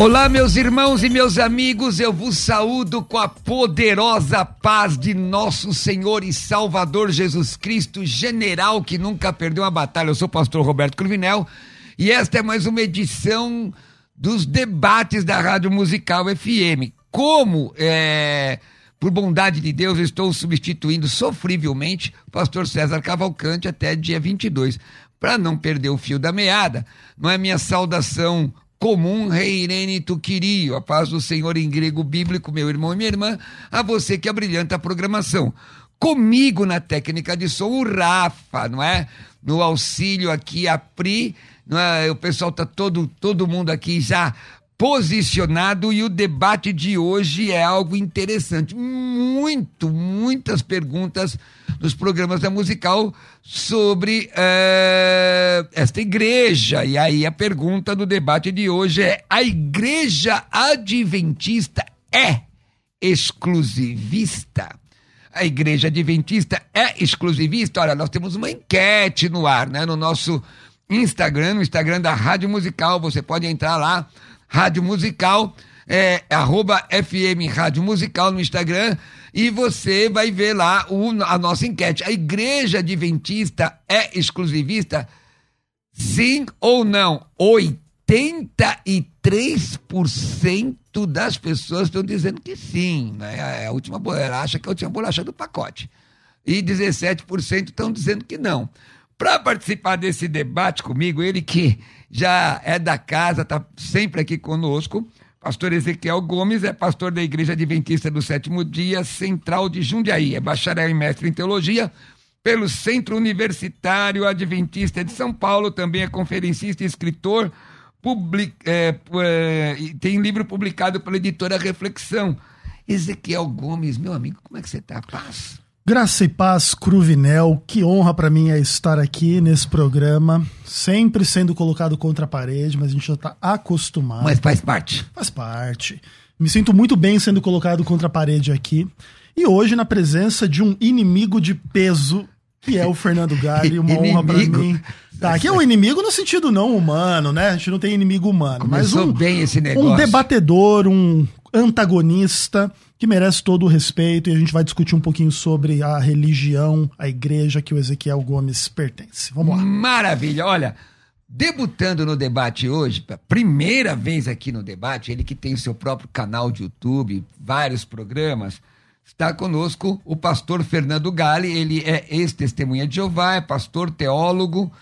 Olá, meus irmãos e meus amigos, eu vos saúdo com a poderosa paz de nosso Senhor e Salvador Jesus Cristo, general que nunca perdeu uma batalha. Eu sou o pastor Roberto Cruvinel e esta é mais uma edição dos debates da Rádio Musical FM. Como, é, por bondade de Deus, estou substituindo sofrivelmente o pastor César Cavalcante até dia 22. Para não perder o fio da meada, não é minha saudação comum reirene tu querio, a paz do Senhor em grego bíblico, meu irmão e minha irmã, a você que abrilhanta a programação. Comigo na técnica de som, o Rafa, não é? No auxílio aqui, a Pri, não é? o pessoal tá todo, todo mundo aqui já posicionado e o debate de hoje é algo interessante. Muito, muitas perguntas nos programas da musical sobre uh, esta igreja. E aí a pergunta do debate de hoje é: a igreja adventista é exclusivista? A igreja adventista é exclusivista? Olha, nós temos uma enquete no ar, né? No nosso Instagram, no Instagram da Rádio Musical. Você pode entrar lá, Rádio Musical, é, arroba FM Rádio Musical no Instagram e você vai ver lá o, a nossa enquete. A igreja adventista é exclusivista? Sim ou não? 83% das pessoas estão dizendo que sim. Né? É a última, ela acha que é a última bolacha do pacote. E 17% estão dizendo que não. Para participar desse debate comigo, ele que já é da casa, está sempre aqui conosco, Pastor Ezequiel Gomes é pastor da Igreja Adventista do Sétimo Dia, Central de Jundiaí. É bacharel e mestre em teologia pelo Centro Universitário Adventista de São Paulo. Também é conferencista e escritor. Public, é, é, tem livro publicado pela editora Reflexão. Ezequiel Gomes, meu amigo, como é que você está? Paz? Graça e paz, Cruvinel. Que honra para mim é estar aqui nesse programa, sempre sendo colocado contra a parede, mas a gente já tá acostumado. Mas faz parte. Faz parte. Me sinto muito bem sendo colocado contra a parede aqui. E hoje na presença de um inimigo de peso, que é o Fernando Gari, uma honra para mim. Tá, aqui é um inimigo no sentido não humano, né? A gente não tem inimigo humano, Começou mas um bem esse negócio. um debatedor, um antagonista que merece todo o respeito e a gente vai discutir um pouquinho sobre a religião, a igreja que o Ezequiel Gomes pertence. Vamos lá. Maravilha. Olha, debutando no debate hoje, primeira vez aqui no debate, ele que tem o seu próprio canal de YouTube, vários programas, está conosco o pastor Fernando Gale. Ele é ex-testemunha de Jeová, é pastor, teólogo,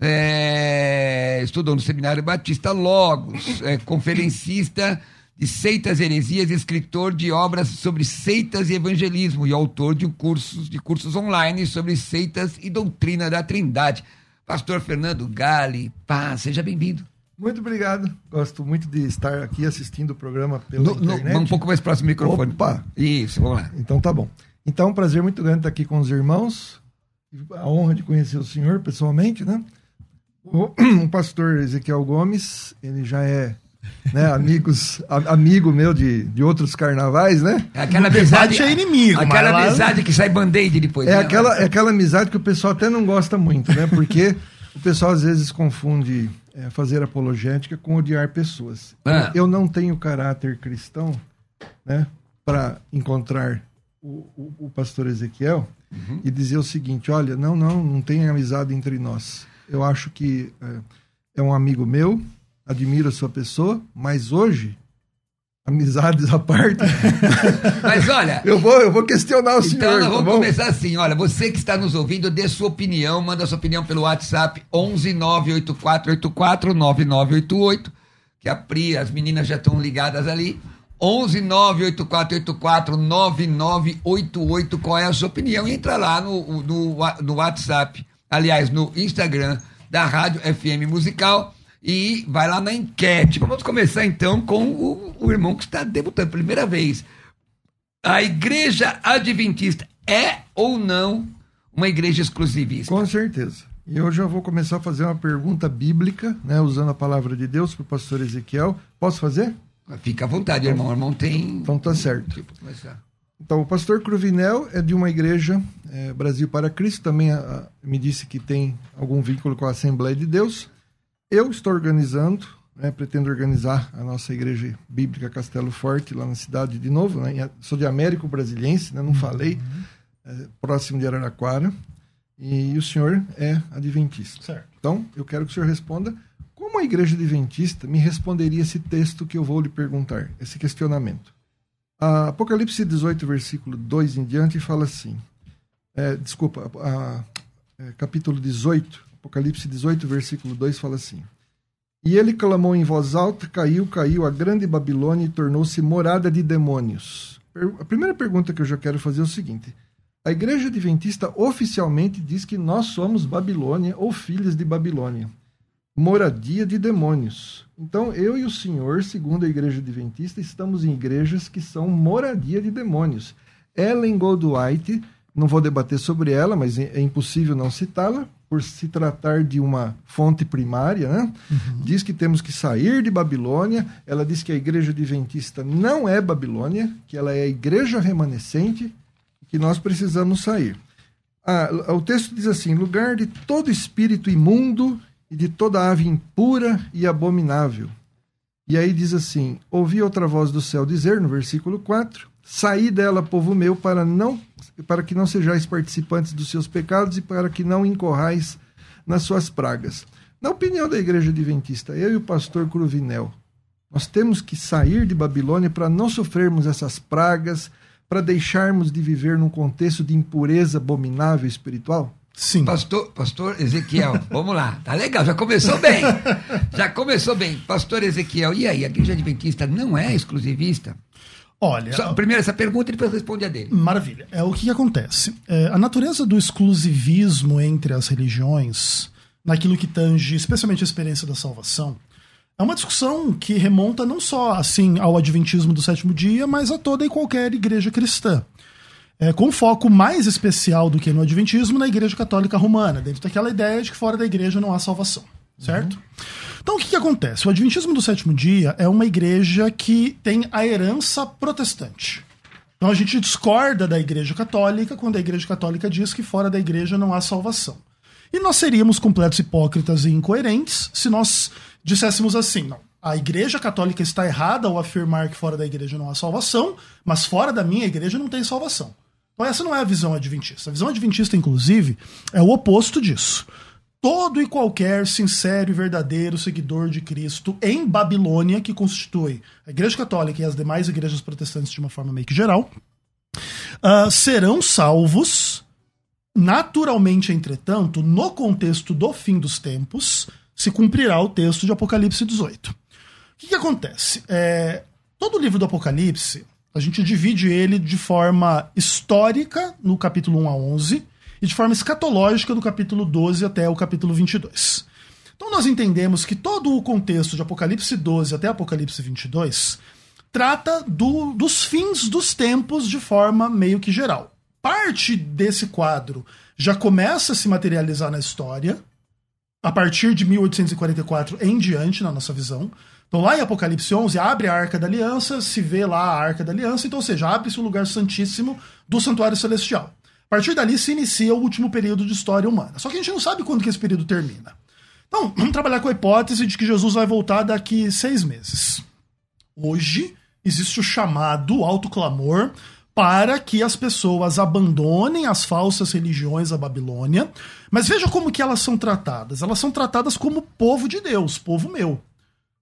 é, estudou no Seminário Batista Logos, é conferencista de seitas heresias, escritor de obras sobre seitas e evangelismo e autor de cursos, de cursos online sobre seitas e doutrina da Trindade. Pastor Fernando Gale, paz, seja bem-vindo. Muito obrigado. Gosto muito de estar aqui assistindo o programa pela no, internet. No, um pouco mais próximo do microfone. Opa! Isso, vamos lá. Então tá bom. Então, um prazer muito grande estar aqui com os irmãos. A honra de conhecer o senhor pessoalmente, né? O, o pastor Ezequiel Gomes, ele já é né, amigos, a, amigo meu de, de outros carnavais, né? É aquela amizade é inimigo, aquela mas amizade que sai band-aid depois. É né? aquela, é aquela amizade que o pessoal até não gosta muito, né? Porque o pessoal às vezes confunde é, fazer apologética com odiar pessoas. Ah. Eu não tenho caráter cristão, né? Para encontrar o, o, o, pastor Ezequiel Uhum. e dizer o seguinte: olha, não, não, não tem amizade entre nós. Eu acho que é, é um amigo meu, admiro a sua pessoa, mas hoje amizades à parte. Mas olha. eu, vou, eu vou questionar o então, senhor. Então, tá vamos bom? começar assim. Olha, você que está nos ouvindo, dê sua opinião, manda sua opinião pelo WhatsApp 11 98484 9988, que a Pri, as meninas já estão ligadas ali. 11 98484 9988, qual é a sua opinião? Entra lá no, no, no WhatsApp, aliás, no Instagram da Rádio FM Musical e vai lá na enquete. Vamos começar então com o, o irmão que está debutando primeira vez. A igreja adventista é ou não uma igreja exclusivista? Com certeza. E eu já vou começar a fazer uma pergunta bíblica, né, usando a palavra de Deus para o pastor Ezequiel. Posso fazer? Fica à vontade, irmão. O irmão tem. Então tá certo. Tipo. Então, o pastor Cruvinel é de uma igreja, é, Brasil para Cristo, também a, a, me disse que tem algum vínculo com a Assembleia de Deus. Eu estou organizando, né, pretendo organizar a nossa igreja bíblica Castelo Forte, lá na cidade de novo. Né, sou de Américo Brasiliense, né, não falei, é, próximo de Araraquara. E o senhor é adventista. Certo. Então, eu quero que o senhor responda como a igreja adventista me responderia esse texto que eu vou lhe perguntar, esse questionamento. A Apocalipse 18, versículo 2 em diante, fala assim. É, desculpa, a, a, é, capítulo 18, Apocalipse 18, versículo 2 fala assim. E ele clamou em voz alta, caiu, caiu a grande Babilônia e tornou-se morada de demônios. A primeira pergunta que eu já quero fazer é o seguinte: a igreja adventista oficialmente diz que nós somos Babilônia ou filhos de Babilônia, moradia de demônios. Então, eu e o senhor, segundo a igreja adventista, estamos em igrejas que são moradia de demônios. Ellen Goldwhite, não vou debater sobre ela, mas é impossível não citá-la, por se tratar de uma fonte primária, né? Uhum. Diz que temos que sair de Babilônia. Ela diz que a igreja adventista não é Babilônia, que ela é a igreja remanescente, que nós precisamos sair. Ah, o texto diz assim: lugar de todo espírito imundo e de toda ave impura e abominável. E aí diz assim: ouvi outra voz do céu dizer, no versículo 4: Saí dela, povo meu, para não para que não sejais participantes dos seus pecados e para que não incorrais nas suas pragas. Na opinião da igreja adventista, eu e o pastor Cruvinel, nós temos que sair de Babilônia para não sofrermos essas pragas, para deixarmos de viver num contexto de impureza abominável espiritual? Sim. Pastor, pastor Ezequiel, vamos lá. Tá legal, já começou bem. Já começou bem. Pastor Ezequiel, e aí, a igreja adventista não é exclusivista? Olha. Só, primeiro essa pergunta e depois responde a dele. Maravilha. É o que acontece. É, a natureza do exclusivismo entre as religiões, naquilo que tange especialmente a experiência da salvação, é uma discussão que remonta não só assim ao adventismo do sétimo dia, mas a toda e qualquer igreja cristã. É, com foco mais especial do que no adventismo na igreja católica romana, dentro daquela ideia de que fora da igreja não há salvação. Certo? Uhum. Então o que, que acontece? O Adventismo do Sétimo Dia é uma igreja que tem a herança protestante. Então a gente discorda da Igreja Católica quando a Igreja Católica diz que fora da igreja não há salvação. E nós seríamos completos hipócritas e incoerentes se nós disséssemos assim, não. A Igreja Católica está errada ao afirmar que fora da igreja não há salvação, mas fora da minha igreja não tem salvação. Então essa não é a visão adventista. A visão adventista, inclusive, é o oposto disso todo e qualquer sincero e verdadeiro seguidor de Cristo em Babilônia, que constitui a Igreja Católica e as demais igrejas protestantes de uma forma meio que geral, uh, serão salvos. Naturalmente, entretanto, no contexto do fim dos tempos, se cumprirá o texto de Apocalipse 18. O que, que acontece? É, todo o livro do Apocalipse, a gente divide ele de forma histórica, no capítulo 1 a 11, e de forma escatológica do capítulo 12 até o capítulo 22. Então nós entendemos que todo o contexto de Apocalipse 12 até Apocalipse 22 trata do, dos fins dos tempos de forma meio que geral. Parte desse quadro já começa a se materializar na história, a partir de 1844 em diante, na nossa visão. Então, lá em Apocalipse 11, abre a Arca da Aliança, se vê lá a Arca da Aliança, então, ou seja, abre-se o lugar santíssimo do Santuário Celestial. A partir dali se inicia o último período de história humana. Só que a gente não sabe quando que esse período termina. Então, vamos trabalhar com a hipótese de que Jesus vai voltar daqui seis meses. Hoje, existe o chamado autoclamor para que as pessoas abandonem as falsas religiões da Babilônia. Mas veja como que elas são tratadas. Elas são tratadas como povo de Deus, povo meu.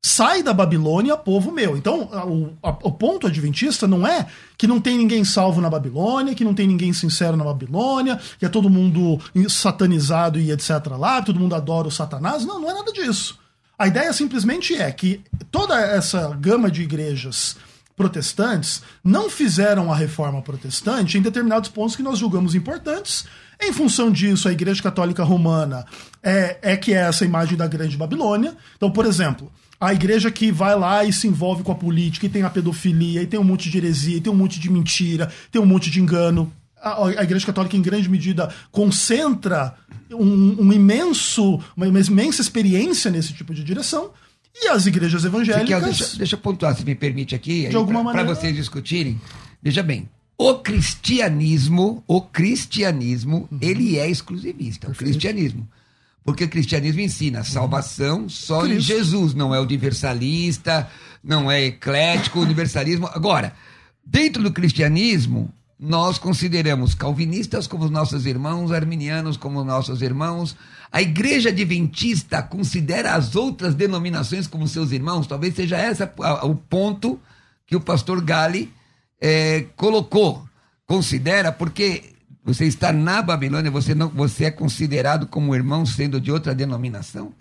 Sai da Babilônia, povo meu. Então, o, a, o ponto adventista não é que não tem ninguém salvo na Babilônia, que não tem ninguém sincero na Babilônia, que é todo mundo satanizado e etc. lá, todo mundo adora o Satanás. Não, não é nada disso. A ideia simplesmente é que toda essa gama de igrejas protestantes não fizeram a reforma protestante em determinados pontos que nós julgamos importantes. Em função disso, a Igreja Católica Romana é, é que é essa imagem da Grande Babilônia. Então, por exemplo, a igreja que vai lá e se envolve com a política, e tem a pedofilia, e tem um monte de heresia, e tem um monte de mentira, tem um monte de engano. A, a igreja católica, em grande medida, concentra um, um imenso, uma, imensa experiência nesse tipo de direção. E as igrejas evangélicas. deixa, deixa eu pontuar, se me permite aqui, para vocês discutirem. Veja bem, o cristianismo, o cristianismo, uhum. ele é exclusivista. Perfeito. O cristianismo. Porque o cristianismo ensina salvação só Cristo. em Jesus, não é universalista, não é eclético, universalismo. Agora, dentro do cristianismo, nós consideramos calvinistas como nossos irmãos, arminianos como nossos irmãos. A igreja adventista considera as outras denominações como seus irmãos. Talvez seja esse o ponto que o pastor Gali é, colocou. Considera, porque você está na Babilônia, você, não, você é considerado como irmão sendo de outra denominação?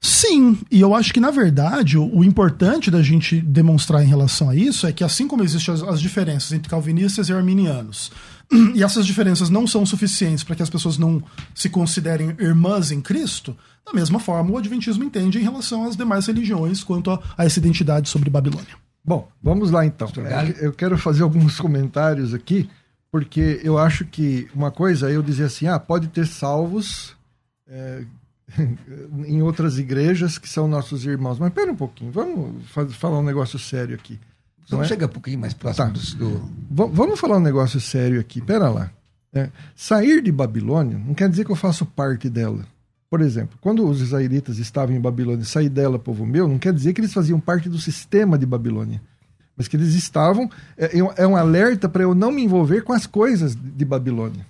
Sim, e eu acho que, na verdade, o, o, importante da gente demonstrar em relação a isso é que, assim como existem as, as diferenças entre calvinistas e arminianos, e essas diferenças não são suficientes para que as pessoas não se considerem irmãs em Cristo, da mesma forma o Adventismo entende em relação às demais religiões quanto a, a essa identidade sobre Babilônia. Bom, vamos lá então. Eu quero fazer alguns comentários aqui porque eu acho que uma coisa é eu dizer assim, ah, pode ter salvos é, em outras igrejas que são nossos irmãos. Mas pera um pouquinho, vamos falar um negócio sério aqui. Vamos é? chegar um pouquinho mais próximo tá. do, do... Vamos falar um negócio sério aqui, pera lá. É, sair de Babilônia não quer dizer que eu faço parte dela. Por exemplo, quando os israelitas estavam em Babilônia, sair dela, povo meu, não quer dizer que eles faziam parte do sistema de Babilônia mas que eles estavam. É, é um alerta para eu não me envolver com as coisas de Babilônia.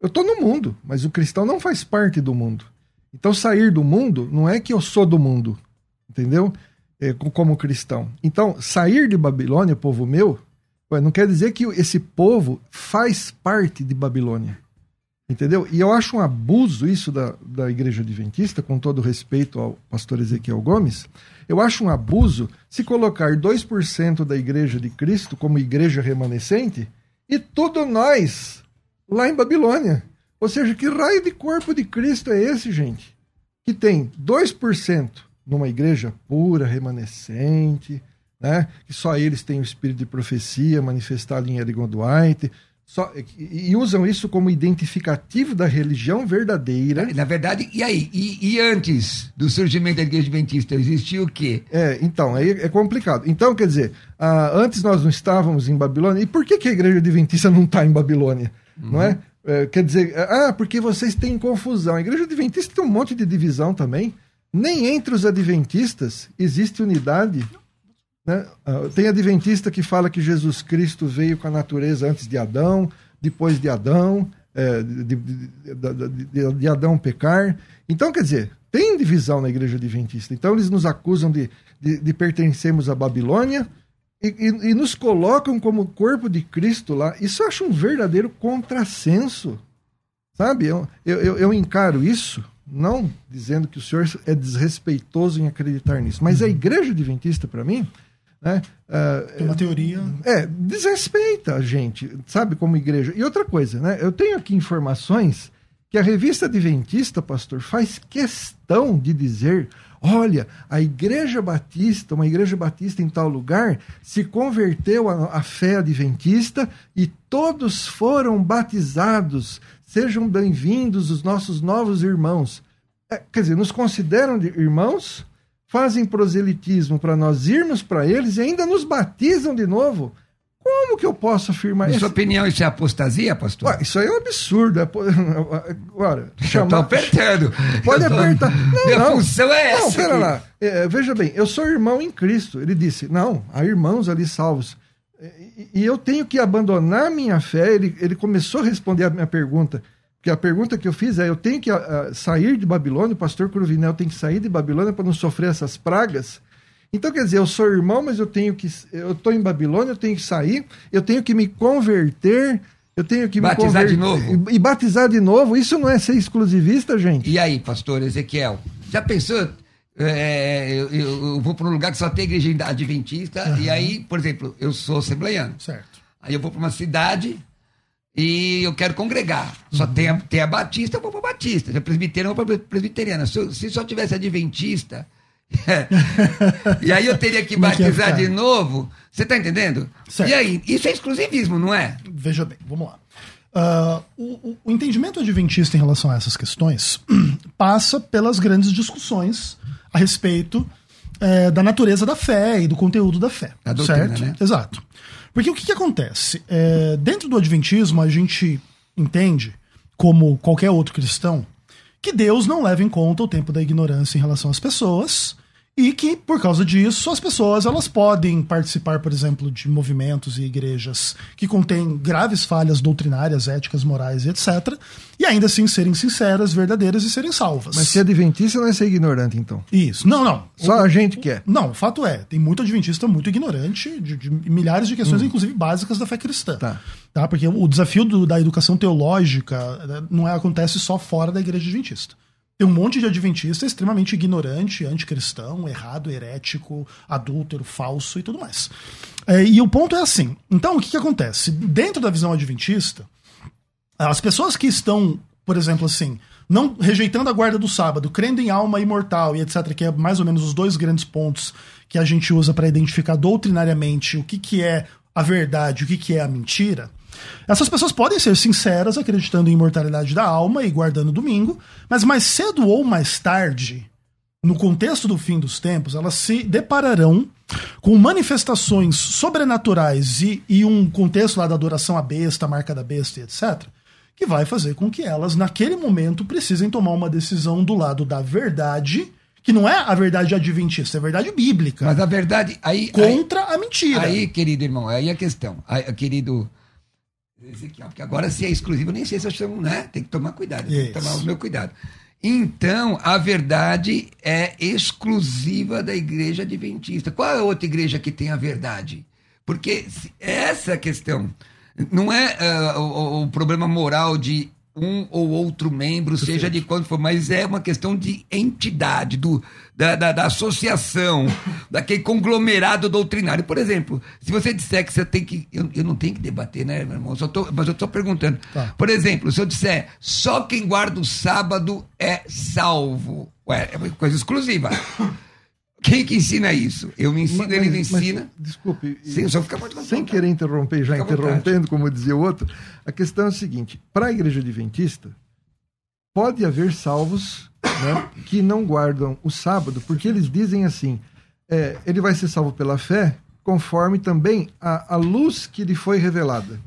Eu estou no mundo, mas o cristão não faz parte do mundo. Então, sair do mundo não é que eu sou do mundo, entendeu? É, como cristão. Então, sair de Babilônia, povo meu, não quer dizer que esse povo faz parte de Babilônia. Entendeu? E eu acho um abuso isso da, da igreja adventista, com todo respeito ao pastor Ezequiel Gomes, eu acho um abuso se colocar 2% da igreja de Cristo como igreja remanescente e tudo nós lá em Babilônia. Ou seja, que raio de corpo de Cristo é esse, gente? Que tem 2% numa igreja pura, remanescente, né? que só eles têm o espírito de profecia manifestado em Erigon Dwight, só, e usam isso como identificativo da religião verdadeira. Na verdade, e aí? E, e antes do surgimento da igreja adventista, existia o quê? É, então, aí é complicado. Então, quer dizer, ah, antes nós não estávamos em Babilônia, e por que, que a igreja adventista não está em Babilônia? Uhum. Não é? é? Quer dizer, ah, porque vocês têm confusão. A igreja adventista tem um monte de divisão também. Nem entre os adventistas existe unidade né? Ah, tem adventista que fala que Jesus Cristo veio com a natureza antes de Adão, depois de Adão, é, de, de, de, de, Adão pecar. Então, quer dizer, tem divisão na igreja adventista. Então, eles nos acusam de, de, pertencermos à Babilônia e, e, e, nos colocam como corpo de Cristo lá. Isso eu acho um verdadeiro contrassenso. Sabe? Eu, eu, eu encaro isso não dizendo que o senhor é desrespeitoso em acreditar nisso, mas a igreja adventista, para mim, né? Uh, uma teoria. É, desrespeita a gente, sabe, como igreja. E outra coisa, né? Eu tenho aqui informações que a revista Adventista, pastor, faz questão de dizer: olha, a igreja batista, uma igreja batista em tal lugar, se converteu à, fé adventista e todos foram batizados. Sejam bem-vindos os nossos novos irmãos. É, quer dizer, nos consideram de irmãos, fazem proselitismo para nós irmos para eles e ainda nos batizam de novo. Como que eu posso afirmar isso? Na sua opinião, isso é apostasia, pastor? Ué, isso aí é um absurdo. É... Agora, chamar... apertando. Pode tô... apertar. Não, Minha não. função é essa. Não, pera aqui. lá. É, veja bem, eu sou irmão em Cristo. Ele disse, não, há irmãos ali salvos. E, e eu tenho que abandonar minha fé. Ele, ele começou a responder a minha pergunta. Porque a pergunta que eu fiz é: eu tenho que uh, sair de Babilônia, o pastor Cruvinel tem que sair de Babilônia para não sofrer essas pragas. Então, quer dizer, eu sou irmão, mas eu tenho que. Eu estou em Babilônia, eu tenho que sair, eu tenho que me converter, eu tenho que Batizar me de novo. E, e batizar de novo. Isso não é ser exclusivista, gente? E aí, pastor Ezequiel? Já pensou? É, eu, eu vou para um lugar que só tem igreja adventista, e aí, por exemplo, eu sou assembleiano. Certo. Aí eu vou para uma cidade e eu quero congregar. Só Uhum. tem, a, tem a Batista, eu vou para Batista. Se é presbiteriano, eu vou para presbiteriana. Se, se só tivesse adventista. e aí eu teria que é batizar de novo. Você tá entendendo? Certo. E aí, isso é exclusivismo, não é? Veja bem, vamos lá. Ah, o, o- entendimento adventista em relação a essas questões passa pelas grandes discussões a respeito eh, da natureza da fé e do conteúdo da fé. Da doutrina, certo? né? Exato. Porque o que, que acontece? Eh, dentro do Adventismo, a gente entende, como qualquer outro cristão, que Deus não leva em conta o tempo da ignorância em relação às pessoas e que, por causa disso, as pessoas elas podem participar, por exemplo, de movimentos e igrejas que contêm graves falhas doutrinárias, éticas, morais e etc. E ainda assim serem sinceras, verdadeiras e serem salvas. Mas ser adventista não é ser ignorante, então. Isso. Não, não. Só a gente quer. Não, o fato é, tem muito adventista muito ignorante de, de milhares de questões, inclusive básicas da fé cristã. Hum. Tá. Tá? Porque o desafio do- da educação teológica né, não é, acontece só fora da igreja adventista. Tem um monte de adventista extremamente ignorante, anticristão, errado, herético, adúltero, falso e tudo mais. É, e o ponto é assim. Então, o que, que acontece? Dentro da visão adventista, as pessoas que estão, por exemplo, assim, não rejeitando a guarda do sábado, crendo em alma imortal e etc., que é mais ou menos os dois grandes pontos que a gente usa para identificar doutrinariamente o que, que é a verdade o que, que é a mentira. Essas pessoas podem ser sinceras, acreditando em imortalidade da alma e guardando o domingo, mas mais cedo ou mais tarde, no contexto do fim dos tempos, elas se depararão com manifestações sobrenaturais e, e um contexto lá da adoração à besta, a marca da besta e etc., que vai fazer com que elas, naquele momento, precisem tomar uma decisão do lado da verdade, que não é a verdade adventista, é a verdade bíblica, Mas a verdade. Aí, aí, contra a mentira. Aí, querido irmão, aí a questão. Aí, querido Ezequiel, porque agora se é exclusivo, eu nem sei se eu chamo, né? Tem que tomar cuidado, tem que tomar o meu cuidado. Então, a verdade é exclusiva da igreja adventista. Qual é a outra igreja que tem a verdade? Porque essa é a questão. Não é ah, o, o problema moral de um ou outro membro, seja de quanto for, mas é uma questão de entidade, do, da, da, da associação, daquele conglomerado doutrinário. Por exemplo, se você disser que você tem que. Eu, eu não tenho que debater, né, meu irmão? Tô, mas eu estou perguntando. Tá. Por exemplo, se eu disser só quem guarda o sábado é salvo. Ué, é uma coisa exclusiva. Quem que ensina isso? Eu me ensino, Mas- ele não mas- ensina. desculpe. Sim, senhor fica muito Sem querer interromper, já Fica interrompendo, como dizia o outro, a questão é a seguinte: para a igreja adventista, pode haver salvos né, que não guardam o sábado, porque eles dizem assim: é, ele vai ser salvo pela fé, conforme também a, a luz que lhe foi revelada.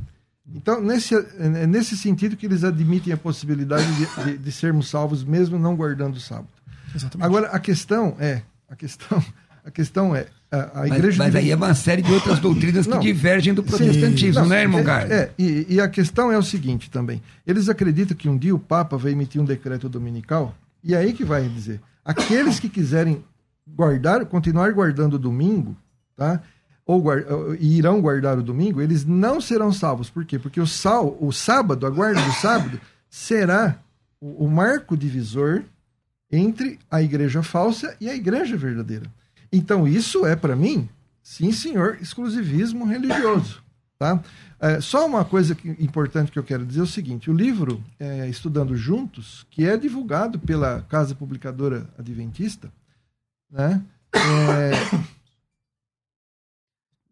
Então, nesse, é nesse sentido que eles admitem a possibilidade de, de- de sermos salvos mesmo não guardando o sábado. Exatamente. Agora, a questão é, a questão, a questão é, a, a Mas, igreja mas aí é uma série de outras doutrinas que Não. divergem do protestantismo, Não, né, irmão é, Gar? É, e, e a questão é o seguinte também. Eles acreditam que um dia o Papa vai emitir um decreto dominical, e é aí que vai dizer: aqueles que quiserem guardar, continuar guardando o domingo, tá? Ou guar- e irão guardar o domingo, eles não serão salvos. Por quê? Porque o, sal, o sábado, a guarda do sábado, será o, o marco divisor entre a igreja falsa e a igreja verdadeira. Então, isso é, para mim, sim, senhor, exclusivismo religioso. Tá? É, só uma coisa que- importante que eu quero dizer é o seguinte: o livro é, Estudando Juntos, que é divulgado pela Casa Publicadora Adventista, né? é,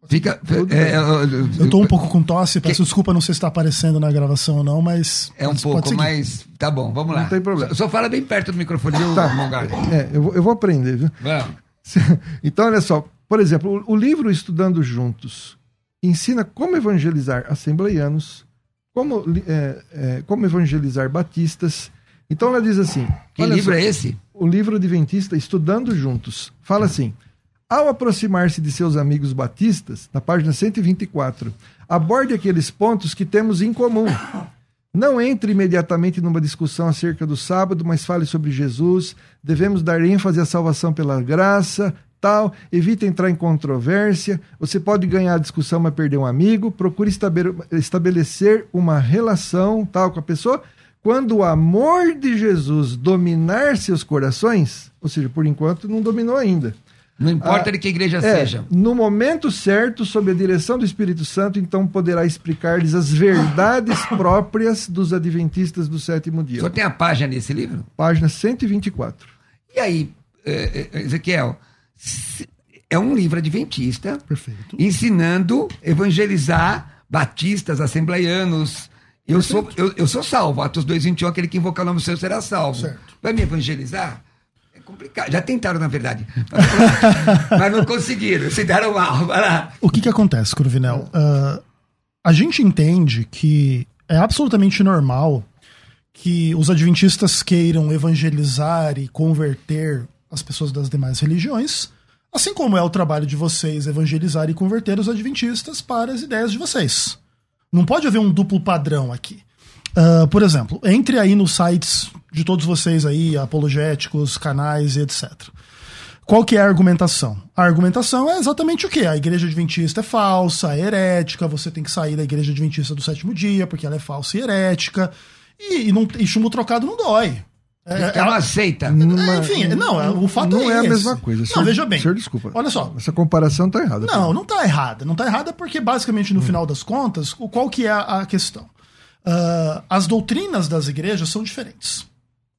Fica. Tudo é, bem. eu- Eu tô um pouco com tosse, peço desculpa, não sei se tá aparecendo na gravação ou não, mas. É um pode pouco mais. Tá bom, vamos lá. Não tem problema. Só, só fala bem perto do microfone, viu, Tá. é, eu, vou, eu vou aprender, viu? Vamos. Então, olha só, por exemplo, o, o livro Estudando Juntos ensina como evangelizar assembleianos, como, é, é, como evangelizar batistas. Então, ela diz assim: Que livro só, é esse? o livro adventista Estudando Juntos. Fala assim: ao aproximar-se de seus amigos batistas, na página 124, aborde aqueles pontos que temos em comum. Não entre imediatamente numa discussão acerca do sábado, mas fale sobre Jesus. Devemos dar ênfase à salvação pela graça, tal, evite entrar em controvérsia, você pode ganhar a discussão, mas perder um amigo, procure estabe- estabelecer uma relação tal com a pessoa. Quando o amor de Jesus dominar seus corações, ou seja, por enquanto não dominou ainda. Não importa Ah, de que igreja É, seja. no momento certo, sob a direção do Espírito Santo, então poderá explicar-lhes as verdades próprias dos adventistas do sétimo dia. senhor tem a página nesse livro? Página 124. E aí, eh, eh, Ezequiel, se- é um livro adventista Perfeito. ensinando evangelizar batistas, assembleianos. Eu sou, eu, eu sou salvo. Atos 2,21, aquele que invocar o nome do Senhor será salvo. Certo. Vai me evangelizar? Complicado. Já tentaram, na verdade. Mas, não conseguiram. Se deram mal. Vai lá. O que que acontece, Cruvinel? Ah, a gente entende que é absolutamente normal que os adventistas queiram evangelizar e converter as pessoas das demais religiões, assim como é o trabalho de vocês evangelizar e converter os adventistas para as ideias de vocês. Não pode haver um duplo padrão aqui. Ah, por exemplo, entre aí nos sites de todos vocês aí, apologéticos, canais e etc. Qual que é a argumentação? A argumentação é exatamente o quê? A igreja adventista é falsa, é herética, você tem que sair da igreja adventista do sétimo dia, porque ela é falsa e herética, e, e, não, e chumbo trocado não dói. É, É uma seita. é, enfim, não, é, o fato não é, é, a esse. mesma coisa. Não, Senhor- veja bem. Senhor, desculpa. Olha só. Essa comparação está errada. Não, não tá errada. Não tá errada porque, basicamente, no final das contas, qual que é a, a questão? Ah, as doutrinas das igrejas são diferentes.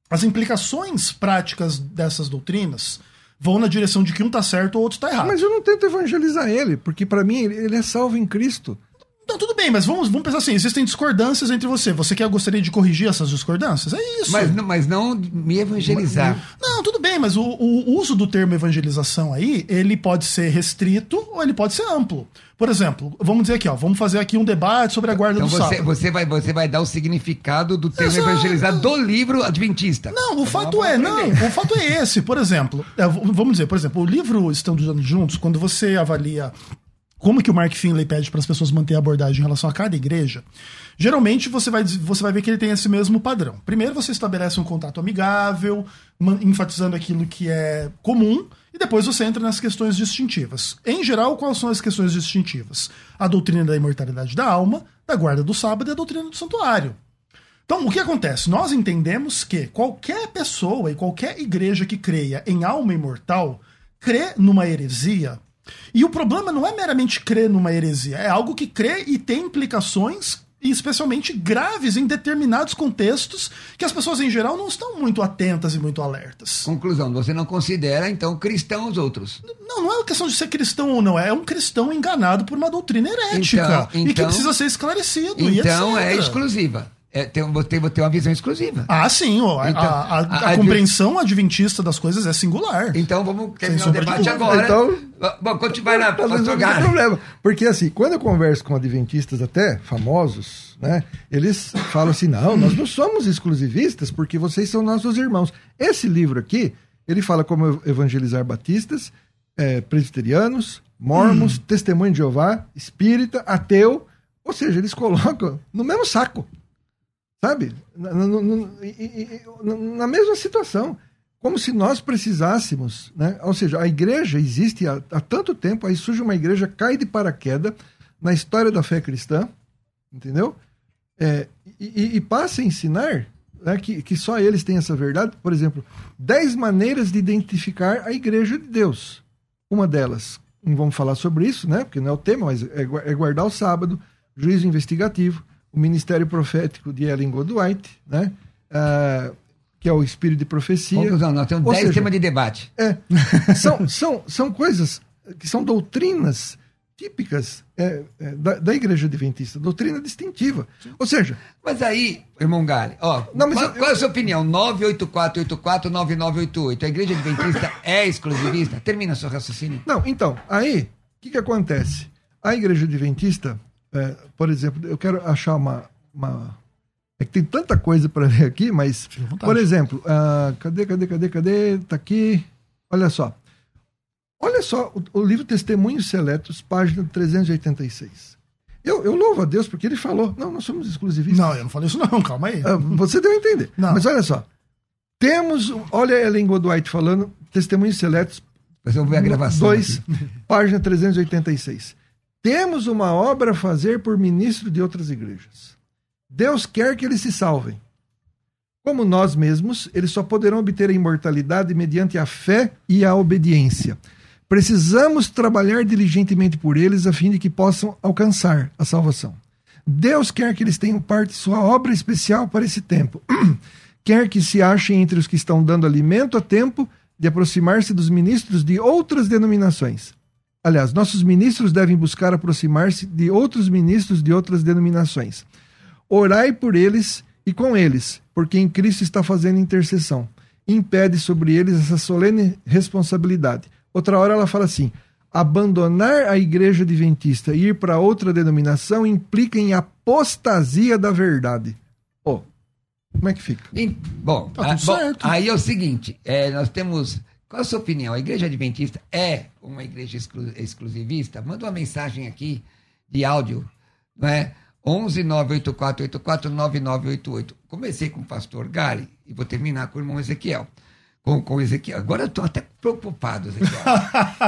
As implicações práticas dessas doutrinas vão na direção de que um tá certo ou outro tá errado. Mas eu não tento evangelizar ele, porque para mim ele é salvo em Cristo. Então, tudo bem, mas vamos, vamos pensar assim: existem discordâncias entre você. Você quer gostaria de corrigir essas discordâncias? É isso. Mas, não- mas não me evangelizar. Não, tudo bem, mas o, o uso do termo evangelização aí, ele pode ser restrito ou ele pode ser amplo. Por exemplo, vamos dizer aqui, ó, vamos fazer aqui um debate sobre a guarda Então do você, sábado. você, vai, você vai dar o significado do termo Exato. evangelizar do livro adventista. Não, o fato Vamos é, não, o fato é esse. Por exemplo, é, vamos dizer, por exemplo, o livro Estando Juntos, quando você avalia como que o Mark Finley pede para as pessoas manter a abordagem em relação a cada igreja, geralmente você vai, você vai ver que ele tem esse mesmo padrão. Primeiro você estabelece um contato amigável, enfatizando aquilo que é comum, e depois você entra nas questões distintivas. Em geral, quais são as questões distintivas? A doutrina da imortalidade da alma, da guarda do sábado e a doutrina do santuário. Então, o que acontece? Nós entendemos que qualquer pessoa e qualquer igreja que creia em alma imortal crê numa heresia. E o problema não é meramente crer numa heresia, é algo que crê e tem implicações, e especialmente graves, em determinados contextos que as pessoas em geral não estão muito atentas e muito alertas. Conclusão, você não considera, então, cristão os outros. Não, não é uma questão de ser cristão ou não, é um cristão enganado por uma doutrina herética Então- e que então- precisa ser esclarecido. e Então é exclusiva. É, tem, você tem uma visão exclusiva. Ah, sim, ó, a- Então, a, a- a- a compreensão adventista das coisas é singular. Então vamos terminar o de debate dúvida. agora. Então- Bom, continua lá, Talvez pastor não problema. Porque assim, quando eu converso com adventistas até famosos, né? Eles falam assim: não, nós não somos exclusivistas porque vocês são nossos irmãos. Esse livro aqui, ele fala como evangelizar batistas, eh, presbiterianos, mormons, testemunho de Jeová, espírita, ateu. Ou seja, eles colocam no mesmo saco. Sabe? Na, na- mesma situação. Como se nós precisássemos, né? Ou seja, a igreja existe há, há tanto tempo, aí surge uma igreja, cai de paraquedas na história da fé cristã, entendeu? É, e, e- passa a ensinar né, que, que só eles têm essa verdade. Por exemplo, dez maneiras de identificar a igreja de Deus. Uma delas, não vamos falar sobre isso, né? Porque não é o tema, mas é, é guardar o sábado, juízo investigativo, o ministério profético de Ellen Goldwhite, né? Ah, que é o espírito de profecia. Conclusão, nós temos Ou 10 seja, temas de debate. é, são, são, são coisas que são doutrinas típicas é, é, da, da igreja adventista, doutrina distintiva. Ou seja, Mas aí, irmão Gale, ó, Não, qual, eu- qual é a sua opinião? 984849988. A igreja adventista é exclusivista? Termina seu raciocínio. não, então, aí, o que, que acontece? A igreja adventista, é, por exemplo, eu quero achar uma. uma é que tem tanta coisa para ver aqui, mas, por exemplo, ah, cadê, cadê, cadê, cadê? Tá aqui. Olha só. Olha só o, o livro Testemunhos Seletos, página 386. Eu, eu louvo a Deus porque ele falou: não, nós somos exclusivistas. Não, eu não falei isso não, calma aí. Ah, Você deu a entender. Não. Mas olha só. Temos, olha a Ellen Goldwhite falando, testemunhos seletos, Depois eu vou ver a gravação. 2, página 386. Temos uma obra a fazer por ministro de outras igrejas. Deus quer que eles se salvem. Como nós mesmos, eles só poderão obter a imortalidade mediante a fé e a obediência. Precisamos trabalhar diligentemente por eles a fim de que possam alcançar a salvação. Deus quer que eles tenham parte de sua obra especial para esse tempo. quer que se achem entre os que estão dando alimento a tempo de aproximar-se dos ministros de outras denominações. Aliás, nossos ministros devem buscar aproximar-se de outros ministros de outras denominações. Orai por eles e com eles, porque em Cristo está fazendo intercessão. Impede sobre eles essa solene responsabilidade. Outra hora ela fala assim: abandonar a igreja adventista e ir para outra denominação implica em apostasia da verdade. Oh, como é que fica? Bom, Tá a- bom, certo. aí é o seguinte: é, nós temos. Qual a sua opinião? A igreja adventista é uma igreja exclu- exclusivista? Manda uma mensagem aqui de áudio, não é? 11 984 9988. Comecei com o pastor Gari e vou terminar com o irmão Ezequiel. Com, com o Ezequiel. Agora eu estou até preocupado, Ezequiel.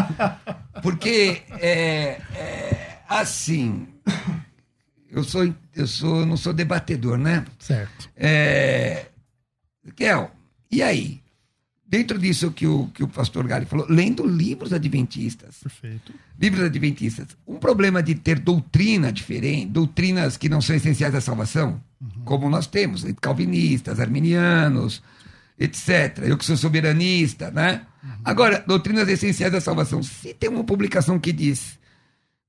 Porque é, é, assim. Eu sou, eu sou, não sou debatedor, né? Certo. É... Kel, e aí? Dentro disso que o, que o pastor Gari falou, lendo livros adventistas. Perfeito. Livros adventistas. Um problema de ter doutrina diferente, doutrinas que não são essenciais à salvação, como nós temos, calvinistas, arminianos, etc. Eu que sou soberanista, né? Agora, doutrinas essenciais à salvação. Se tem uma publicação que diz,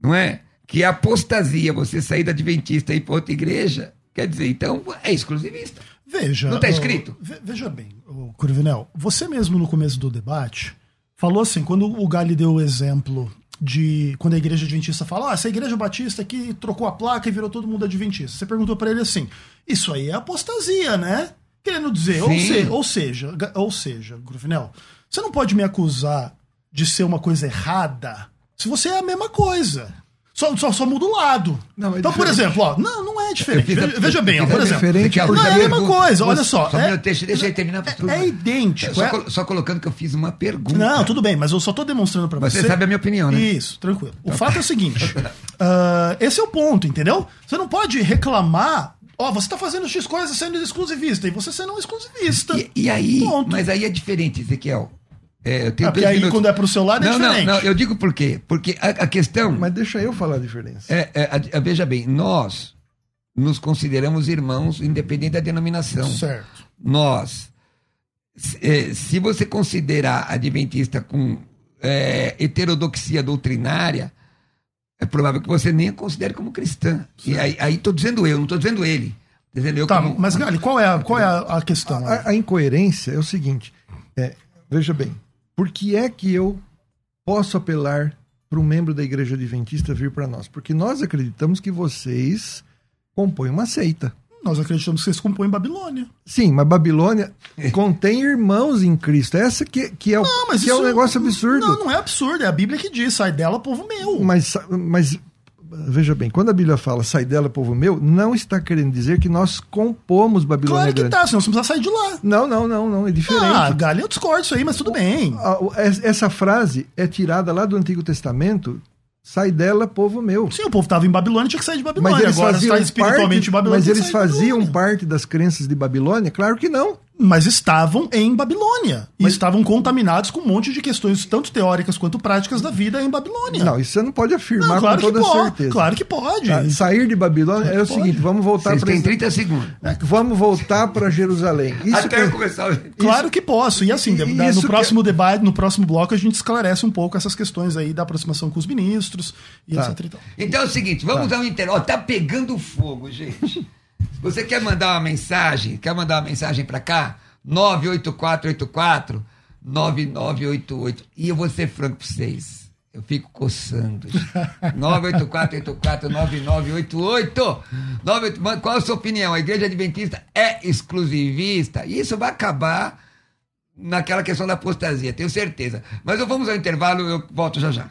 não é? Que é apostasia você sair da adventista e ir para outra igreja, quer dizer, então é exclusivista. Veja. Não tá ó, escrito? ve- veja bem, ô, Cruvinel, você mesmo no começo do debate falou assim, quando o Gali deu o exemplo de quando a igreja adventista fala, ah, essa igreja batista aqui trocou a placa e virou todo mundo adventista. Você perguntou pra ele assim, isso aí é apostasia, né? Querendo dizer, ou, se- ou seja, ou seja, Gruvinel, você não pode me acusar de ser uma coisa errada se você é a mesma coisa. Só, só, só muda o lado. Não, é então, por diferente. exemplo, ó, não, não é diferente. Veja, veja bem, ó, fiz por exemplo. Não, é a mesma coisa, olha Só- só. É- minuto, deixa, eu terminar. pastor. é idêntico, Só, é- só colocando que eu fiz uma pergunta. Não, tudo bem, mas eu só tô demonstrando pra você. Você sabe a minha opinião, né? Isso, tranquilo. O fato é o seguinte: ah, esse é o ponto, entendeu? Você não pode reclamar. Ó, você tá fazendo X coisa sendo exclusivista e você sendo um exclusivista. E, e aí, Ponto. mas aí é diferente, Ezequiel. É, eu tenho Ah, porque aí minutos. quando é pro seu lado é não, diferente. Não, não, eu digo por quê? Porque a, a questão. Mas deixa eu falar a diferença. É, é, a- veja bem, nós nos consideramos irmãos, independente da denominação. Certo. Nós, se, eh, se você considerar adventista com eh, heterodoxia doutrinária, é provável que você nem a considere como cristã. E aí, tô dizendo eu, não tô dizendo ele. Tô dizendo eu Tá, como- mas Gali, qual é a, qual é a, a questão? aí? A, a incoerência é o seguinte: é, veja bem, por que é que eu posso apelar para um membro da igreja adventista vir para nós? Porque nós acreditamos que vocês compõem uma seita. Nós acreditamos que vocês compõem Babilônia. Sim, mas Babilônia contém irmãos em Cristo. Essa que, que é o, Não, mas que é isso um negócio absurdo. Não, não é absurdo. É a Bíblia que diz: sai dela, povo meu. Mas, mas veja bem, quando a Bíblia fala sai dela, povo meu, não está querendo dizer que nós compomos Babilônia claro que Grande. tá, senão você precisa sair de lá. Não, não, não, não, é diferente. Ah, Gali, eu discordo disso aí, mas tudo bem. Essa frase é tirada lá do Antigo Testamento. Sai dela, povo meu. Sim, o povo tava em Babilônia, tinha que sair de Babilônia. Mas eles Agora faziam está espiritualmente parte, em Babilônia. mas eles faziam parte das crenças de Babilônia? Claro que não. Mas estavam em Babilônia. E estavam contaminados com um monte de questões, tanto teóricas quanto práticas da vida em Babilônia. Não, isso você não pode afirmar Não, claro com toda que pode. certeza. Claro que pode. Tá, Sair de Babilônia é o Pode. seguinte, vamos voltar para têm 30 segundos. vamos voltar para Jerusalém. Isso Até que- eu começar. Claro que posso. E assim, E- isso no que- próximo debate, no próximo bloco, a gente esclarece um pouco essas questões aí da aproximação com os ministros e Tá. etc. e tal. Então é o seguinte, vamos dar um intervalo. Tá pegando fogo, gente. Se você quer mandar uma mensagem, quer mandar uma mensagem pra cá? 98484 9988. E eu vou ser franco pra vocês. Eu fico coçando. 98484 9988. 98 Mano, Qual a sua opinião? A igreja adventista é exclusivista? Isso vai acabar naquela questão da apostasia, tenho certeza. Mas vamos ao intervalo, eu volto já já.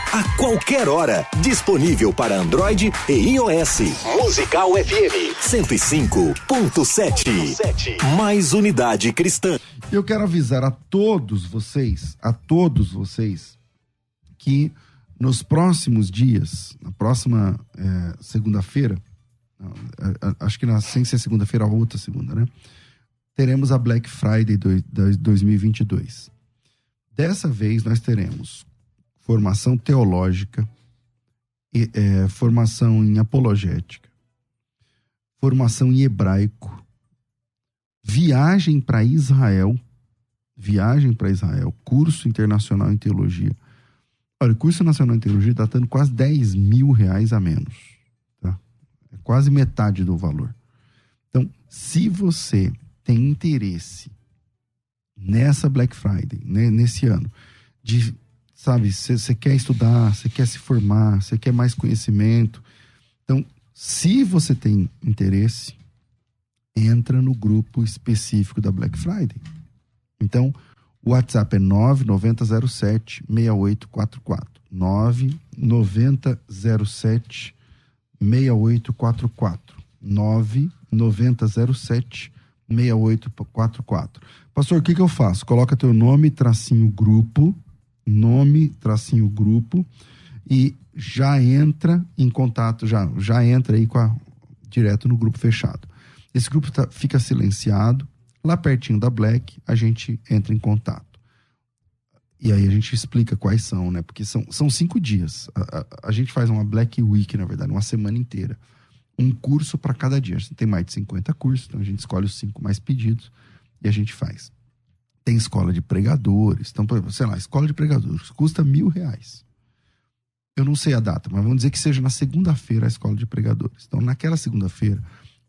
A qualquer hora, disponível para Android e iOS. Musical FM 105.7. Mais unidade cristã. Eu quero avisar a todos vocês, a todos vocês, que nos próximos dias, na próxima é, segunda-feira, acho que na, sem ser segunda-feira, a outra segunda, né? Teremos a Black Friday do, 2022. Dessa vez nós teremos formação teológica, é, formação em apologética, formação em hebraico, viagem para Israel, viagem para Israel, curso internacional em teologia. Olha, o curso nacional em teologia está dando quase 10 mil reais a menos. Tá? É quase metade do valor. Então, se você tem interesse nessa Black Friday, né, nesse ano, de, sabe, você quer estudar, você quer se formar, você quer mais conhecimento. Então, se você tem interesse, entra no grupo específico da Black Friday. Então, o WhatsApp é 9907 6844. 9907 6844. 9907 6844. Pastor, o que, que eu faço? Coloca teu nome, tracinho grupo, nome, tracinho grupo e já entra em contato, já, já entra aí com a, direto no grupo fechado. Esse grupo tá, fica silenciado. Lá pertinho da Black, a gente entra em contato. E aí a gente explica quais são, né? Porque são, são cinco dias. A, a, a gente faz uma Black Week, na verdade, uma semana inteira. Um curso para cada dia. A gente tem mais de 50 cursos, então a gente escolhe os cinco mais pedidos e a gente faz. Tem escola de pregadores. Então, sei lá, escola de pregadores custa mil reais. Eu não sei a data, mas vamos dizer que seja na segunda-feira a escola de pregadores. Então, naquela segunda-feira,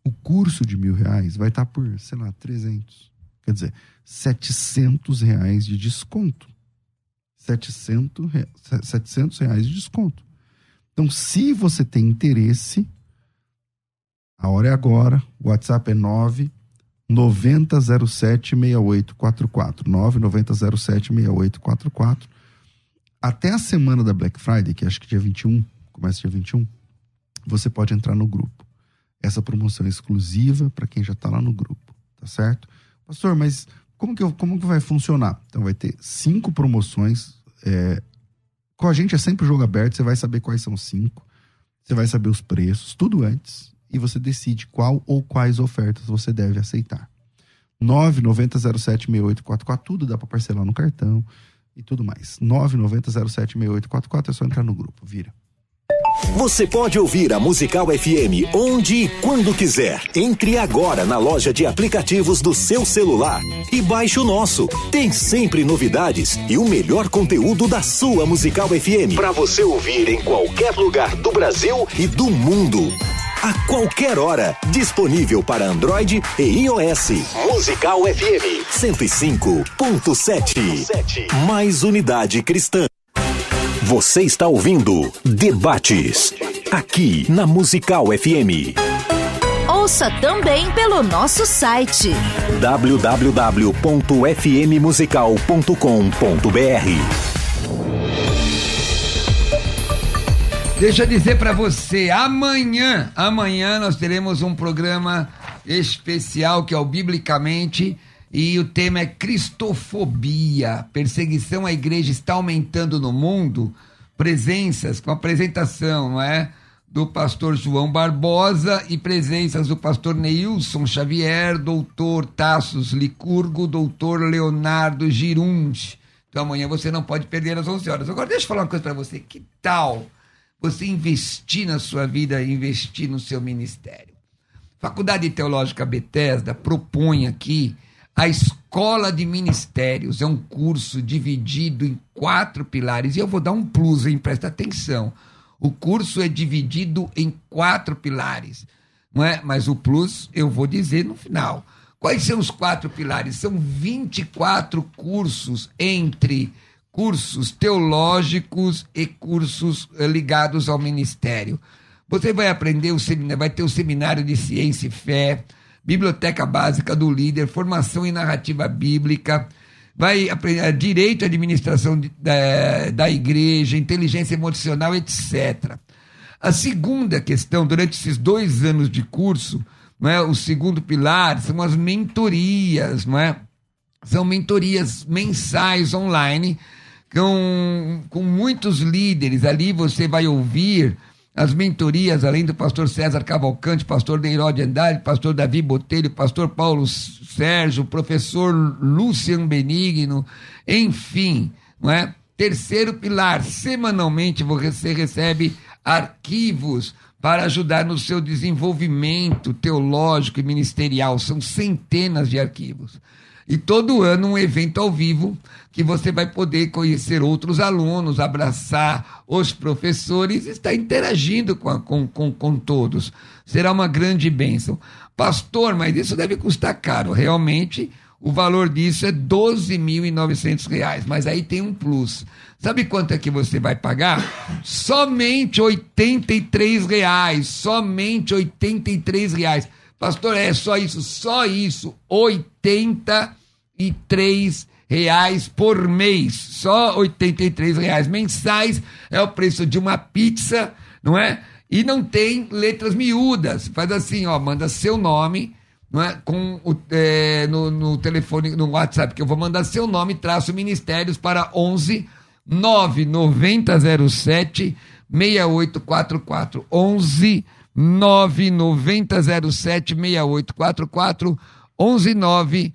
o curso de mil reais vai estar por, sei lá, 300. Quer dizer, 700 reais de desconto. 700, 700 reais de desconto. Então, se você tem interesse, a hora é agora. O WhatsApp é 9 9007 6844. 9 9007 6844. Até a semana da Black Friday, que acho que dia 21, começa dia 21, você pode entrar no grupo essa promoção exclusiva para quem já está lá no grupo, tá certo? Pastor, mas como que, eu, como que vai funcionar? Então vai ter cinco promoções. É, com a gente é sempre jogo aberto, você vai saber quais são cinco, você vai saber os preços, tudo antes, e você decide qual ou quais ofertas você deve aceitar. 990076844, tudo dá para parcelar no cartão e tudo mais. 990076844 é só entrar no grupo, vira. Você pode ouvir a Musical FM onde e quando quiser. Entre agora na loja de aplicativos do seu celular e baixe o nosso. Tem sempre novidades e o melhor conteúdo da sua Musical FM para você ouvir em qualquer lugar do Brasil e do mundo. A qualquer hora, disponível para Android e iOS. Musical FM 105.7. Mais unidade cristã. Você está ouvindo Debates, aqui na Musical FM. Ouça também pelo nosso site www.fmmusical.com.br. Deixa eu dizer para você, amanhã, amanhã nós teremos um programa especial que é o Biblicamente e o tema é cristofobia. Perseguição à igreja está aumentando no mundo. Presenças com apresentação, não é? Do pastor João Barbosa e presenças do pastor Neilson Xavier, doutor Tassos Licurgo, doutor Leonardo Girundi. Então amanhã você não pode perder às 11 horas. Agora deixa eu falar uma coisa para você. Que tal você investir na sua vida, investir no seu ministério? Faculdade Teológica Bethesda propõe aqui a Escola de Ministérios é um curso dividido em quatro pilares. E eu vou dar um plus, hein? Presta atenção. O curso é dividido em quatro pilares, não é? Mas o plus eu vou dizer no final. Quais são os quatro pilares? São 24 cursos entre cursos teológicos e cursos eh, ligados ao ministério. Você vai aprender o seminário, vai ter o seminário de ciência e fé, biblioteca básica do líder, formação em narrativa bíblica, vai aprender direito à administração da, da igreja, inteligência emocional, etc. A segunda questão, durante esses dois anos de curso, não é, o segundo pilar são as mentorias, não é? São mentorias mensais online com, com muitos líderes. Ali você vai ouvir as mentorias, além do pastor César Cavalcante, pastor Neiró de Andrade, pastor Davi Botelho, pastor Paulo Sérgio, professor Lucian Benigno, enfim, não é? Terceiro pilar, semanalmente você recebe arquivos para ajudar no seu desenvolvimento teológico e ministerial. São centenas de arquivos. E todo ano um evento ao vivo que você vai poder conhecer outros alunos, abraçar os professores, estar interagindo com, a, com, com, com todos. Será uma grande bênção. Pastor, mas isso deve custar caro. Realmente, o valor disso é R$ 12.900, mas aí tem um plus. Sabe quanto é que você vai pagar? Somente 83 reais, somente 83 reais. Pastor, é só isso, só isso, 83 reais por mês, só 83 reais mensais é o preço de uma pizza, não é? E não tem letras miúdas, faz assim, ó, manda seu nome, não é? Com o, é, no, no telefone, no WhatsApp, que eu vou mandar seu nome, traço ministérios para 11 99007 6844 11 99007 6844 119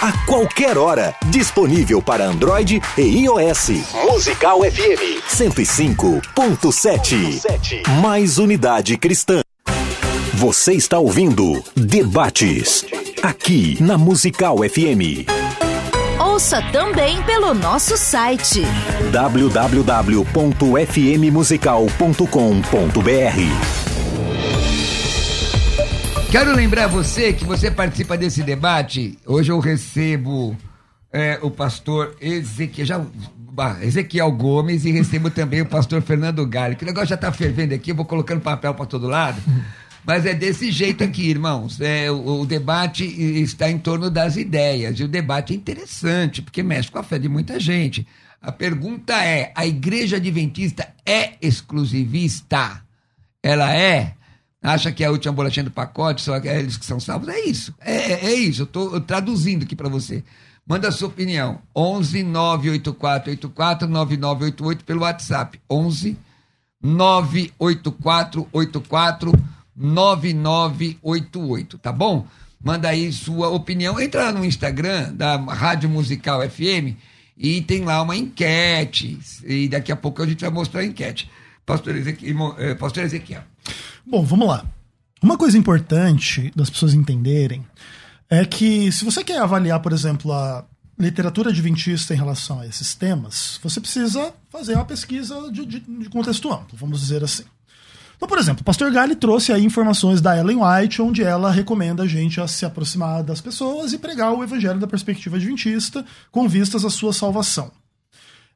a qualquer hora. Disponível para Android e iOS. Musical FM 105.7. Mais unidade cristã. Você está ouvindo Debates. Aqui na Musical FM. Ouça também pelo nosso site www.fmmusical.com.br. Quero lembrar você que você participa desse debate. Hoje eu recebo é, o pastor Ezequiel, já, Ezequiel Gomes e recebo também o pastor Fernando Galho. Que o negócio já está fervendo aqui, eu vou colocando papel para todo lado. Mas é desse jeito aqui, irmãos. É, o, o, debate está em torno das ideias. E o debate é interessante, porque mexe com a fé de muita gente. A pergunta é: a igreja adventista é exclusivista? Ela é? Acha que é a última bolachinha do pacote, só é eles que são salvos. É isso. É, é, é isso. Eu estou traduzindo aqui para você. Manda a sua opinião. 11 984 9988 pelo WhatsApp. 11 984 9988, tá bom? Manda aí sua opinião. Entra lá no Instagram da Rádio Musical FM e tem lá uma enquete. E daqui a pouco a gente vai mostrar a enquete. Pastor Ezequiel. Eh, Pastor Ezequiel. Bom, vamos lá. Uma coisa importante das pessoas entenderem é que se você quer avaliar, por exemplo, a literatura adventista em relação a esses temas, você precisa fazer uma pesquisa de, de, de contexto amplo, vamos dizer assim. Então, por exemplo, o pastor Gali trouxe aí informações da Ellen White, onde ela recomenda a gente a se aproximar das pessoas e pregar o evangelho da perspectiva adventista com vistas à sua salvação.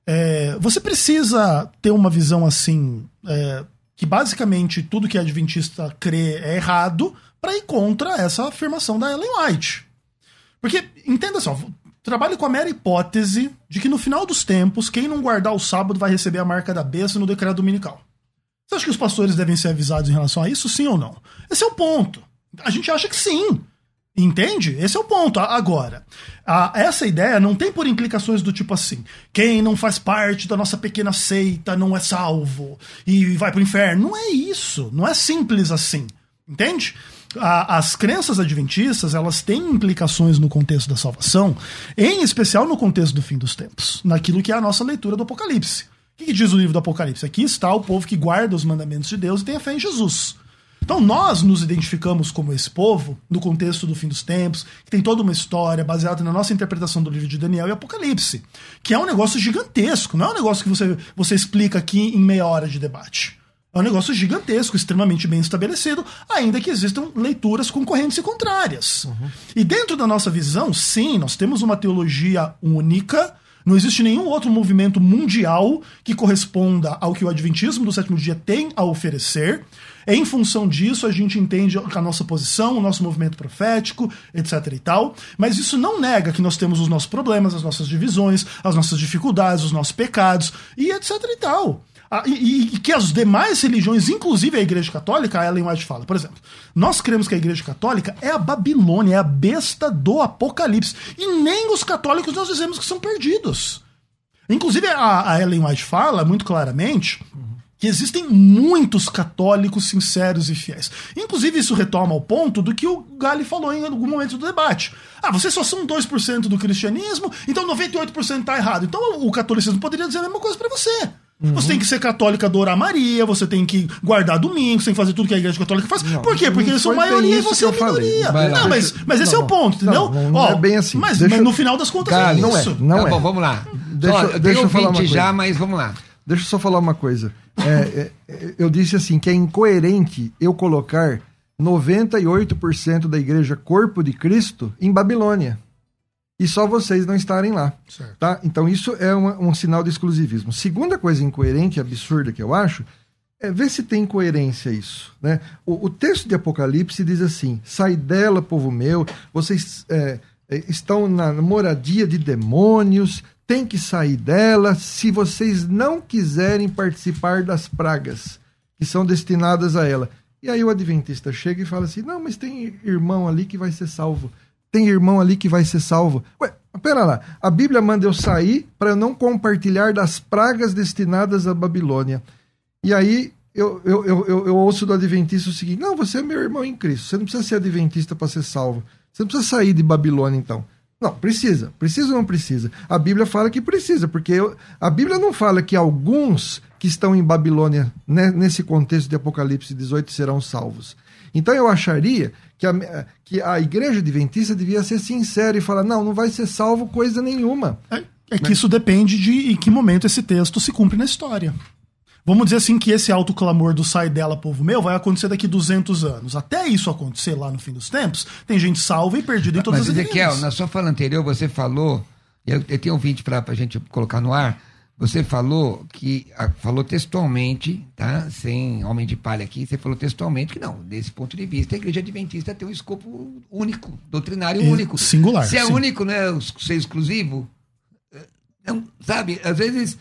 É, você precisa ter uma visão assim é, que basicamente tudo que adventista crê é errado para ir contra essa afirmação da Ellen White. Porque, entenda só, trabalhe com a mera hipótese de que no final dos tempos, quem não guardar o sábado vai receber a marca da besta no decreto dominical. Você acha que os pastores devem ser avisados em relação a isso, sim ou não? Esse é o ponto. A gente acha que sim. Entende? Esse é o ponto. Agora, a, essa ideia não tem por implicações do tipo assim: quem não faz parte da nossa pequena seita não é salvo e vai pro inferno. Não é isso. Não é simples assim. Entende? A, as crenças adventistas elas têm implicações no contexto da salvação, em especial no contexto do fim dos tempos, naquilo que é a nossa leitura do Apocalipse. O que, que diz o livro do Apocalipse? Aqui está o povo que guarda os mandamentos de Deus e tem a fé em Jesus. Então nós nos identificamos como esse povo, no contexto do fim dos tempos, que tem toda uma história baseada na nossa interpretação do livro de Daniel e Apocalipse, que é um negócio gigantesco, não é um negócio que você, você explica aqui em meia hora de debate. É um negócio gigantesco, extremamente bem estabelecido, ainda que existam leituras concorrentes e contrárias. Uhum. E dentro da nossa visão, sim, nós temos uma teologia única, não existe nenhum outro movimento mundial que corresponda ao que o Adventismo do sétimo dia tem a oferecer. Em função disso, a gente entende a nossa posição, o nosso movimento profético, etc e tal. Mas isso não nega que nós temos os nossos problemas, as nossas divisões, as nossas dificuldades, os nossos pecados, e etc e tal. Ah, e, e, que as demais religiões, inclusive a Igreja Católica, a Ellen White fala, por exemplo, nós cremos que a Igreja Católica é a Babilônia, é a besta do Apocalipse. E nem os católicos nós dizemos que são perdidos. Inclusive a, a Ellen White fala muito claramente que existem muitos católicos sinceros e fiéis. Inclusive, isso retoma ao ponto do que o Gali falou em algum momento do debate. Ah, vocês só são 2% do cristianismo, então 98% está errado. Então o catolicismo poderia dizer a mesma coisa para você. Uhum. Você tem que ser católica, adorar Maria, você tem que guardar domingo, você tem que fazer tudo que a igreja católica faz. Não, Por quê? Porque eles são maioria e você é minoria. Não, mas, mas esse não, é o ponto, entendeu? Não, não Ó, é bem assim. Mas, mas, no final das contas Cara, é não isso. É, não tá é. bom, vamos lá. Deixa, Só, deixa eu falar uma coisa. já, mas vamos lá. Deixa eu só falar uma coisa. É, é, eu disse assim que é incoerente eu colocar 98% da igreja corpo de Cristo em Babilônia e só vocês não estarem lá. Certo. Tá? Então isso é uma, um sinal de exclusivismo. Segunda coisa incoerente e absurda que eu acho é ver se tem coerência isso. Né? O, o texto de Apocalipse diz assim: sai dela, povo meu, vocês é, é estão na moradia de demônios, tem que sair dela se vocês não quiserem participar das pragas que são destinadas a ela. E aí o adventista chega e fala assim: não, mas tem irmão ali que vai ser salvo tem irmão ali que vai ser salvo. Ué, pera lá. A Bíblia manda eu sair para eu não compartilhar das pragas destinadas à Babilônia. E aí eu, eu, eu, eu, ouço do Adventista o seguinte: não, você é meu irmão em Cristo. Você não precisa ser Adventista para ser salvo. Você não precisa sair de Babilônia, então. Não, precisa. Precisa ou não precisa? A Bíblia fala que precisa, porque eu, a Bíblia não fala que alguns que estão em Babilônia, né, nesse contexto de Apocalipse 18, serão salvos. Então eu acharia que a, que a igreja adventista devia ser sincera e falar: não, não vai ser salvo coisa nenhuma. É, é que Mas... isso depende de em que momento esse texto se cumpre na história. Vamos dizer assim que esse alto clamor do sai dela, povo meu, vai acontecer daqui 200 anos. Até isso acontecer lá no fim dos tempos, tem gente salva e perdida em todas Mas, as Ezequiel, na sua fala anterior você falou, eu, eu tenho um vídeo para a gente colocar no ar, você falou que falou textualmente, tá? Sem homem de palha aqui, você falou textualmente que não, desse ponto de vista, a igreja adventista tem um escopo único, doutrinário é único. Singular. Se é sim. único, né? Ser exclusivo. Não, sabe, às vezes, é,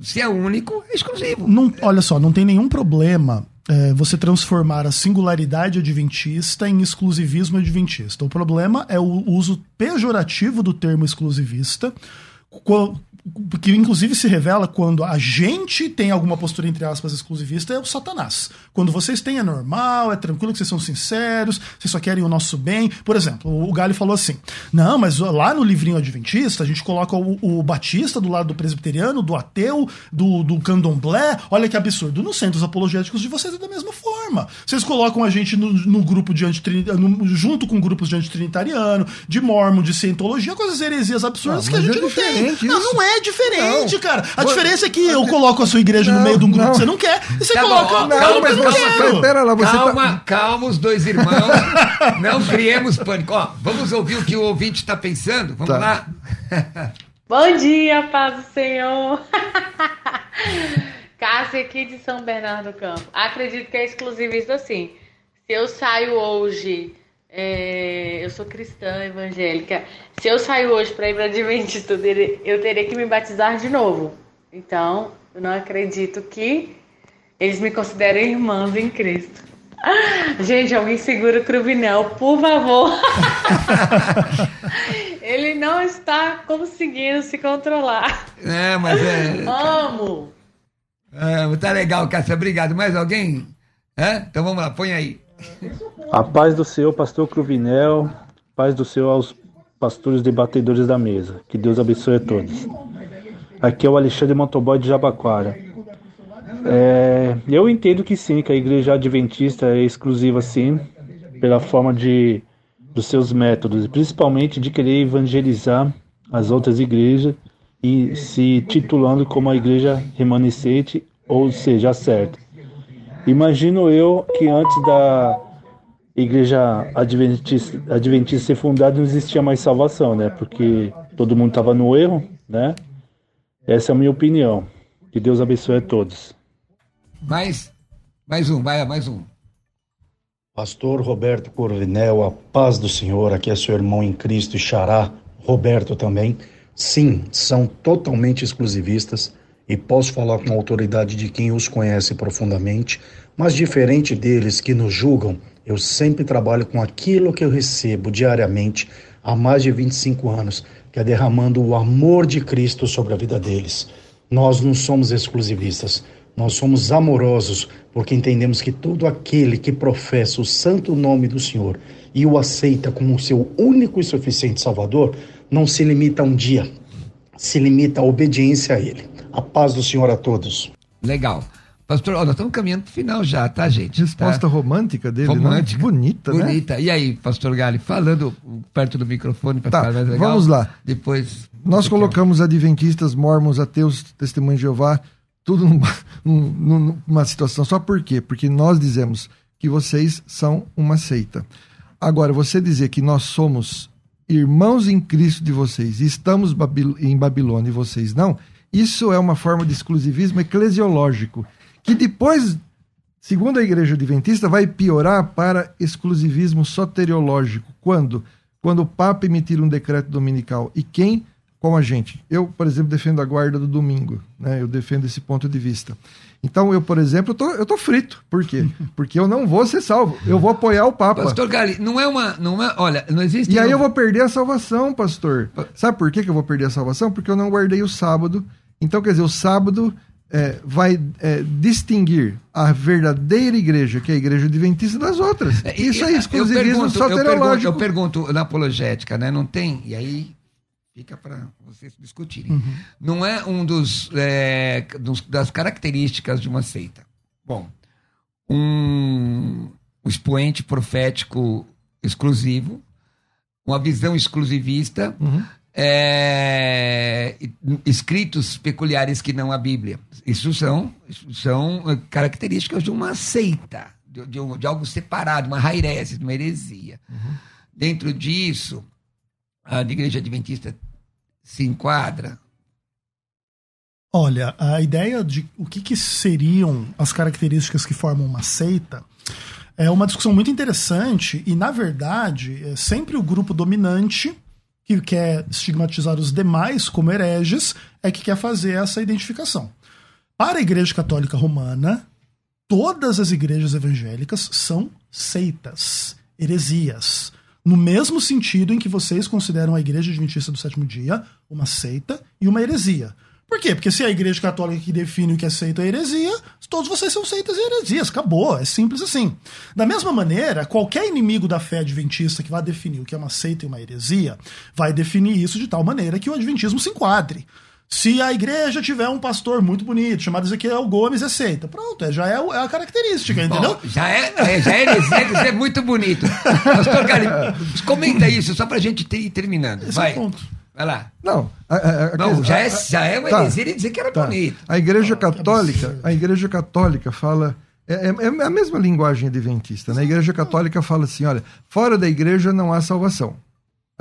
se é único, é exclusivo. Não, olha só, não tem nenhum problema é, você transformar a singularidade adventista em exclusivismo adventista. O problema é o uso pejorativo do termo exclusivista que inclusive se revela quando a gente tem alguma postura, entre aspas, exclusivista, é o Satanás. Quando vocês têm é normal, é tranquilo, que vocês são sinceros, vocês só querem o nosso bem. Por exemplo, o Galho falou assim: não, mas lá no livrinho adventista, a gente coloca o, o batista do lado do presbiteriano, do ateu, do, do candomblé. Olha que absurdo. Nos centros apologéticos de vocês é da mesma forma. Vocês colocam a gente no, no grupo de antitrinitariano, junto com grupos de antitrinitariano, de mormon, de cientologia, coisas heresias absurdas não, que a gente é não tem. Não, não é diferente, não. cara. A diferença é que eu coloco a sua igreja não, no meio de um grupo não. que você não quer, e você tá coloca bom, não, calma, mas você, pera lá, você calma, tá... calma, os dois irmãos. não criemos pânico. Ó, vamos ouvir o que o ouvinte está pensando? Vamos tá. lá? Bom dia, paz do Senhor. Cássia aqui de São Bernardo do Campo. Acredito que é exclusivista assim. Se eu saio hoje é, eu sou cristã evangélica. Se eu sair hoje para ir para Adventista, eu teria que me batizar de novo. Então, eu não acredito que eles me considerem irmãos em Cristo. Gente, alguém segura o Cruvinel, por favor. Ele não está conseguindo se controlar. É, mas é. Amo! É, tá legal, Cássia. Obrigado. Mais alguém? É? Então vamos lá, põe aí. A paz do Senhor, pastor Cruvinel, paz do Senhor aos pastores debatedores da mesa. Que Deus abençoe a todos. Aqui é o Alexandre Motoboy de Jabaquara. É, eu entendo que sim, que a igreja adventista é exclusiva sim, pela forma de dos seus métodos, principalmente de querer evangelizar as outras igrejas e se titulando como a igreja remanescente, ou seja, certa. Imagino eu que antes da igreja adventista, adventista ser fundada não existia mais salvação, né? Porque todo mundo estava no erro, né? Essa é a minha opinião. Que Deus abençoe a todos. Mais, mais um, vai, mais um. Pastor Roberto Corvinel, a paz do Senhor, aqui é seu irmão em Cristo e Xará, Roberto também. Sim, são totalmente exclusivistas e posso falar com a autoridade de quem os conhece profundamente, mas diferente deles que nos julgam, eu sempre trabalho com aquilo que eu recebo diariamente há mais de 25 anos, que é derramando o amor de Cristo sobre a vida deles. Nós não somos exclusivistas, nós somos amorosos, porque entendemos que todo aquele que professa o santo nome do Senhor e o aceita como seu único e suficiente Salvador, não se limita a um dia, se limita à obediência a Ele. A paz do Senhor a todos. Legal. Pastor, ó, nós estamos caminhando para o final já, tá, gente? Resposta tá? romântica dele, Romântica. Né? Bonita, né? Bonita. E aí, pastor Gali, falando perto do microfone para Tá, ficar mais legal. vamos lá. Depois. Nós colocamos adventistas, mormons, ateus, testemunhos de Jeová, tudo numa, num- numa situação. Só por quê? Porque nós dizemos que vocês são uma seita. Agora, você dizer que nós somos irmãos em Cristo de vocês e estamos em Babilônia e vocês não, isso é uma forma de exclusivismo eclesiológico, que depois, segundo a igreja adventista, vai piorar para exclusivismo soteriológico. Quando? Quando o Papa emitir um decreto dominical. E quem? Como a gente. Eu, por exemplo, defendo a guarda do domingo. Né? Eu defendo esse ponto de vista. Então, eu, por exemplo, eu tô, eu tô frito. Por quê? Porque eu não vou ser salvo. Eu vou apoiar o Papa. Pastor Gali, não é uma. Não é, olha, não existe. E aí eu vou perder a salvação, pastor. Sabe por que que eu vou perder a salvação? Porque eu não guardei o sábado. Então, quer dizer, o sábado é, vai é, distinguir a verdadeira igreja, que é a igreja adventista, das outras. É, Isso é eu exclusivismo pergunto, eu pergunto, soteriológico. eu pergunto na apologética, né? Não tem? E aí fica para vocês discutirem. Uhum. Não é um dos, é, dos- das características de uma seita. Bom, um, um expoente profético exclusivo, uma visão exclusivista, Uhum. É, escritos peculiares que não a Bíblia. Isso são, isso são eh, características de uma seita, de, de um- de algo separado, uma rairese, uma heresia. Dentro disso, a igreja adventista se enquadra. Olha, a ideia de o que, que seriam as características que formam uma seita é uma discussão muito interessante e, na verdade, é sempre o grupo dominante que quer estigmatizar os demais como hereges é que quer fazer essa identificação. Para a Igreja Católica Romana, todas as igrejas evangélicas são seitas, heresias. No mesmo sentido em que vocês consideram a Igreja Adventista do Sétimo Dia uma seita e uma heresia. Por quê? Porque se é a Igreja Católica que define o que é seita e heresia, todos vocês são seitas e heresias. Acabou. É simples assim. Da mesma maneira, qualquer inimigo da fé adventista que vá definir o que é uma seita e uma heresia, vai definir isso de tal maneira que o adventismo se enquadre. Se a igreja tiver um pastor muito bonito, chamado Ezequiel Gomes, é seita. Pronto, é- já é, é a característica, entendeu? Bom, já é, é, já é heresia dizer muito bonito. Pastor Gali, comenta isso, só pra gente ter, ir terminando. Esse Vai. é o ponto. Vai lá. Não, a- a- a- Não, já é, a- já é uma tá. heresia ele dizer que era Tá. bonito. A Igreja Ah, Católica, a Igreja Católica fala é, é- é a mesma linguagem adventista, né? A Igreja Católica fala assim, olha, fora da igreja não há salvação.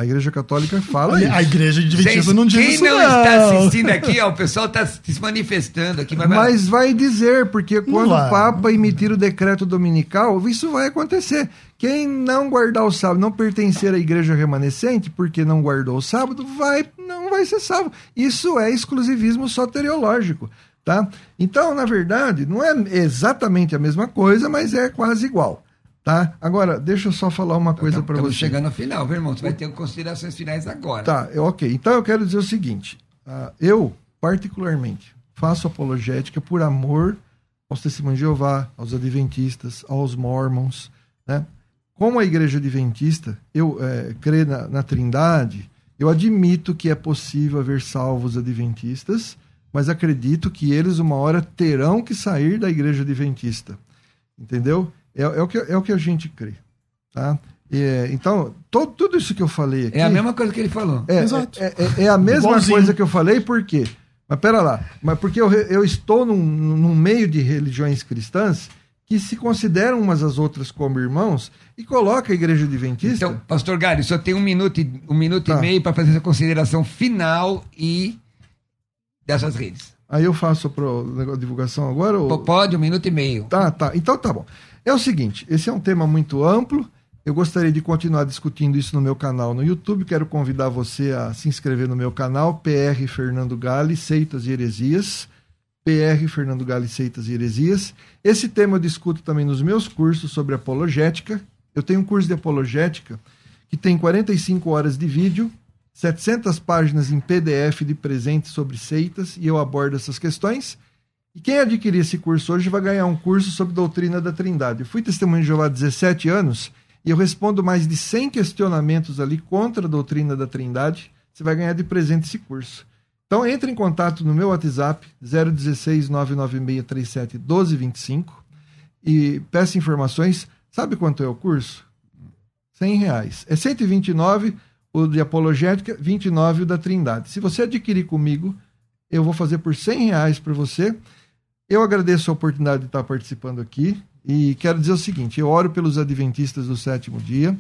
A Igreja Católica fala isso. A igreja adventista não diz quem isso, não, não. está assistindo aqui, ó, o pessoal está se manifestando aqui. Mas, Mas vai dizer, porque quando vai. o Papa emitir o decreto dominical, isso vai acontecer. Quem não guardar o sábado, não pertencer à igreja remanescente, porque não guardou o sábado, vai, não vai ser salvo. Isso é exclusivismo soteriológico. Tá? Então, na verdade, não é exatamente a mesma coisa, mas é quase igual. Tá? Agora, deixa eu só falar uma coisa para você. chegando ao final, viu, irmão? Você vai ter considerações finais agora. Tá, eu- ok. Então eu quero dizer o seguinte: ah, eu, particularmente, faço apologética por amor aos testemunhos de Jeová, aos adventistas, aos mormons. Né? Como a igreja adventista, eu eh, creio na, na trindade, eu admito que é possível haver salvos adventistas, mas acredito que eles uma hora terão que sair da igreja adventista. Entendeu? É, é o, que, é o que a gente crê. Tá? É, então, todo, tudo isso que eu falei aqui. É a mesma coisa que ele falou. É, Exato. é, é- é a mesma Igualzinho. coisa que eu falei, por quê? Mas pera lá. Mas porque eu, eu estou num, num meio de religiões cristãs que se consideram umas às outras como irmãos e coloca a igreja adventista. Então, pastor Gary, só tem um minuto e, um minuto Tá. e meio para fazer essa consideração final e dessas redes. Aí eu faço de divulgação agora? Ou... Pode, um minuto e meio. Tá, tá. Então tá bom. É o seguinte, esse é um tema muito amplo. Eu gostaria de continuar discutindo isso no meu canal no YouTube. Quero convidar você a se inscrever no meu canal, PR Fernando Gale, Seitas e Heresias. PR Fernando Gale, Seitas e Heresias. Esse tema eu discuto também nos meus cursos sobre apologética. Eu tenho um curso de apologética que tem 45 horas de vídeo, 700 páginas em PDF de presentes sobre seitas e eu abordo essas questões. E quem adquirir esse curso hoje vai ganhar um curso sobre doutrina da Trindade. Eu fui testemunho de Jeová há 17 anos e eu respondo mais de 100 questionamentos ali contra a doutrina da Trindade. Você vai ganhar de presente esse curso. Então entre em contato no meu WhatsApp 016 996 37 1225 e peça informações. Sabe quanto é o curso? 100 reais. É 129 o de apologética, 29 o da Trindade. Se você adquirir comigo, eu vou fazer por 100 reais para você. Eu agradeço a oportunidade de estar participando aqui e quero dizer o seguinte: eu oro pelos adventistas do sétimo dia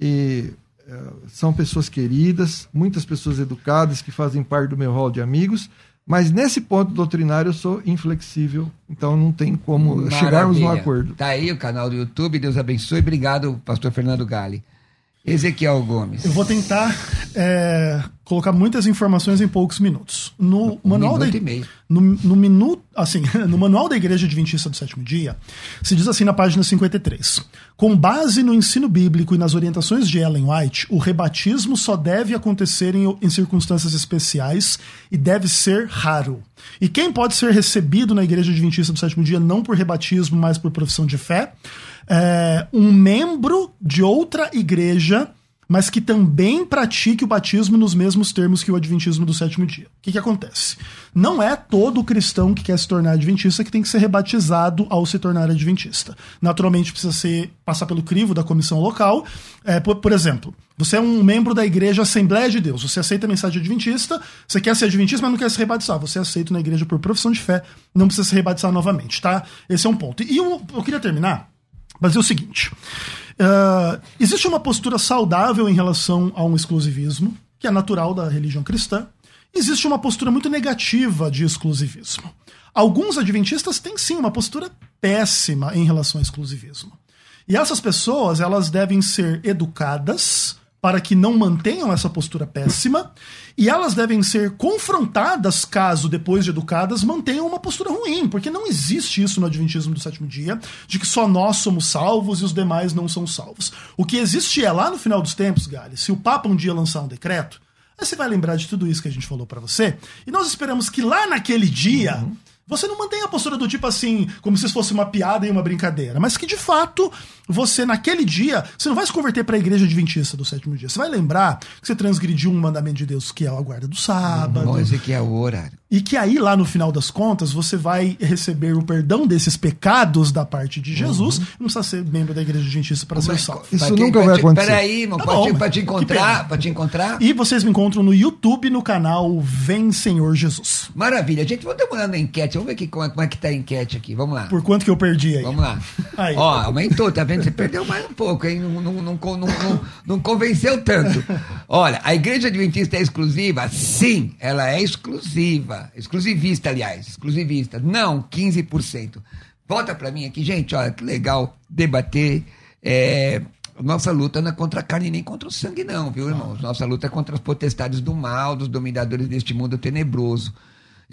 e eh, são pessoas queridas, muitas pessoas educadas que fazem parte do meu hall de amigos, mas nesse ponto doutrinário eu sou inflexível, então não tem como chegarmos num Maravilha. acordo. Tá aí o canal do YouTube, Deus abençoe. Obrigado, pastor Fernando Gale. Ezequiel Gomes. Eu vou tentar é, colocar muitas informações em poucos minutos. No manual da e no, no minuto, assim, no manual da Igreja Adventista do Sétimo Dia, se diz assim na página 53: Com base no ensino bíblico e nas orientações de Ellen White, o rebatismo só deve acontecer em, em circunstâncias especiais e deve ser raro. E quem pode ser recebido na Igreja Adventista do Sétimo Dia não por rebatismo, mas por profissão de fé? É, um membro de outra igreja mas que também pratique o batismo nos mesmos termos que o adventismo do sétimo dia. O que, que acontece? Não é todo cristão que quer se tornar adventista que tem que ser rebatizado ao se tornar adventista. Naturalmente precisa ser passar pelo crivo da comissão local. É, por, por exemplo, você é um membro da igreja Assembleia de Deus, você aceita a mensagem adventista, você quer ser adventista, mas não quer se rebatizar. Você é aceito na igreja por profissão de fé, não precisa se rebatizar novamente, tá? Esse é um ponto. E eu, eu queria terminar, mas dizer o seguinte. Uh, existe uma postura saudável em relação a um exclusivismo, que é natural da religião cristã. Existe uma postura muito negativa de exclusivismo. Alguns adventistas têm sim uma postura péssima em relação ao exclusivismo. E essas pessoas, elas devem ser educadas para que não mantenham essa postura péssima, e elas devem ser confrontadas caso, depois de educadas, mantenham uma postura ruim, porque não existe isso no Adventismo do sétimo dia, de que só nós somos salvos e os demais não são salvos. O que existe é lá no final dos tempos, Gales, se o Papa um dia lançar um decreto, você vai lembrar de tudo isso que a gente falou para você, e nós esperamos que lá naquele dia. Você não mantém a postura do tipo assim, como se fosse uma piada e uma brincadeira, mas que de fato você naquele dia, você não vai se converter para a igreja adventista do sétimo dia. Você vai lembrar que você transgrediu um mandamento de Deus que é a guarda do sábado. Bom, Ezequiel, o horário. E que aí, lá no final das contas, você vai receber o perdão desses pecados da parte de Jesus. Não precisa ser membro da igreja adventista para ser salvo. Isso Pra nunca vai te- acontecer. Peraí, irmão, Tá pra, bom, te, pra te que encontrar, pra te encontrar. E vocês me encontram no YouTube, no canal Vem Senhor Jesus. Maravilha, gente, dar uma olhada na enquete. Vamos ver aqui como é, como é que tá a enquete aqui. Vamos lá. Por quanto que eu perdi aí? Vamos lá. Aí. Ó, aumentou, tá vendo? Você perdeu mais um pouco, hein? Não, não, não, não, não- convenceu tanto. Olha, a igreja adventista é exclusiva? Sim, ela é exclusiva. Exclusivista, aliás. Exclusivista. Não, 15%. Volta pra mim aqui, gente, olha, que legal debater. É, nossa luta não é contra a carne nem contra o sangue, não, viu, irmãos? Nossa luta é contra as potestades do mal, dos dominadores deste mundo tenebroso.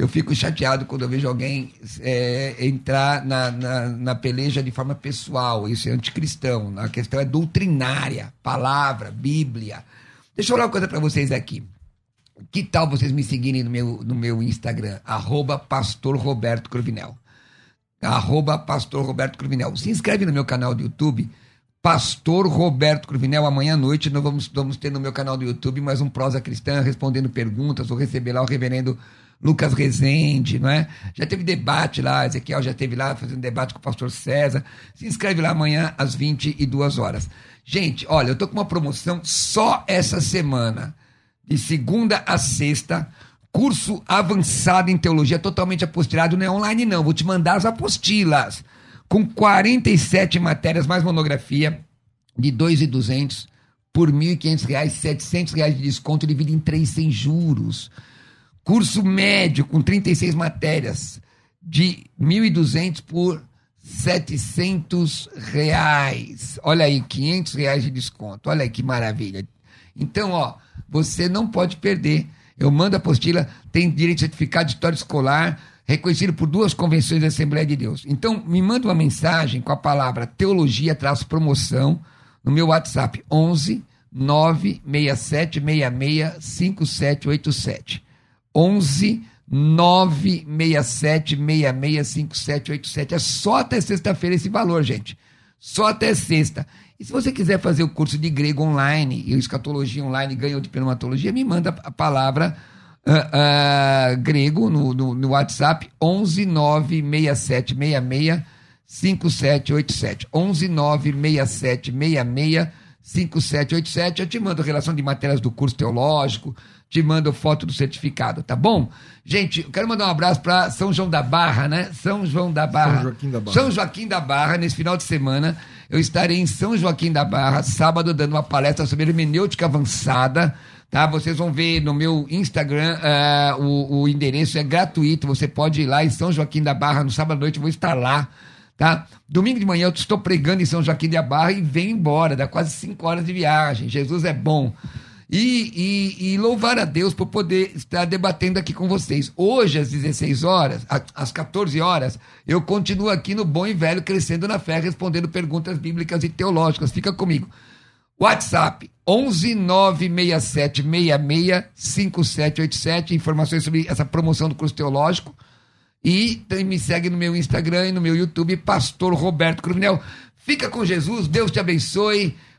Eu fico chateado quando eu vejo alguém é, entrar na, na, na peleja de forma pessoal. Isso é anticristão. A questão é doutrinária, palavra, Bíblia. Deixa eu falar uma coisa para vocês aqui. Que tal vocês me seguirem no meu, no meu Instagram? Arroba Pastor Roberto Cruvinel. Arroba Pastor Roberto Cruvinel. Se inscreve no meu canal do YouTube. Pastor Roberto Cruvinel, amanhã à noite nós vamos, vamos ter no meu canal do YouTube mais um Prosa Cristã respondendo perguntas. Vou receber lá o reverendo Lucas Rezende, não é? Já teve debate lá, Ezequiel já teve lá fazendo debate com o pastor César. Se inscreve lá amanhã às 22 horas. Gente, olha, eu tô com uma promoção só essa semana, de segunda a sexta, curso avançado em teologia, totalmente apostilado, não é online não, vou te mandar as apostilas com 47 matérias mais monografia de 2.200 por R$ 1.500, 700 reais de desconto dividido em três sem juros. Curso médio com 36 matérias de 1.200 por 700 reais. Olha aí, 500 reais de desconto. Olha aí que maravilha. Então, ó, você não pode perder. Eu mando a apostila, tem direito de certificado de história escolar, reconhecido por duas convenções da Assembleia de Deus. Então, me manda uma mensagem com a palavra teologia traço promoção no meu WhatsApp 11 96766 5787. 11 96766 5787. É só até sexta-feira esse valor, gente. Só até sexta. E se você quiser fazer o curso de grego online e escatologia online, ganha de pneumatologia, me manda a palavra uh, uh, grego no, no, no WhatsApp 11 96766 5787. 11 96766 5787. Eu te mando relação de matérias do curso teológico, te mando foto do certificado, tá bom? Gente, eu quero mandar um abraço para São João da Barra, né? São João da Barra. São Joaquim da Barra. São Joaquim da Barra, nesse final de semana, eu estarei em São Joaquim da Barra, sábado, dando uma palestra sobre hermenêutica avançada tá? Vocês vão ver no meu Instagram, uh, o, o, endereço é gratuito, você pode ir lá em São Joaquim da Barra, no sábado à noite eu vou estar lá, tá? Domingo de manhã eu estou pregando em São Joaquim da Barra e venho embora, dá quase cinco horas de viagem, Jesus é bom. E, e, e, louvar a Deus por poder estar debatendo aqui com vocês. Hoje, às 16 horas, às 14 horas, eu continuo aqui no Bom e Velho Crescendo na Fé, respondendo perguntas bíblicas e teológicas. Fica comigo. WhatsApp 11 967 66 5787. Informações sobre essa promoção do curso teológico. E me segue no meu Instagram e no meu YouTube, Pastor Roberto Cruvinel. Fica com Jesus, Deus te abençoe.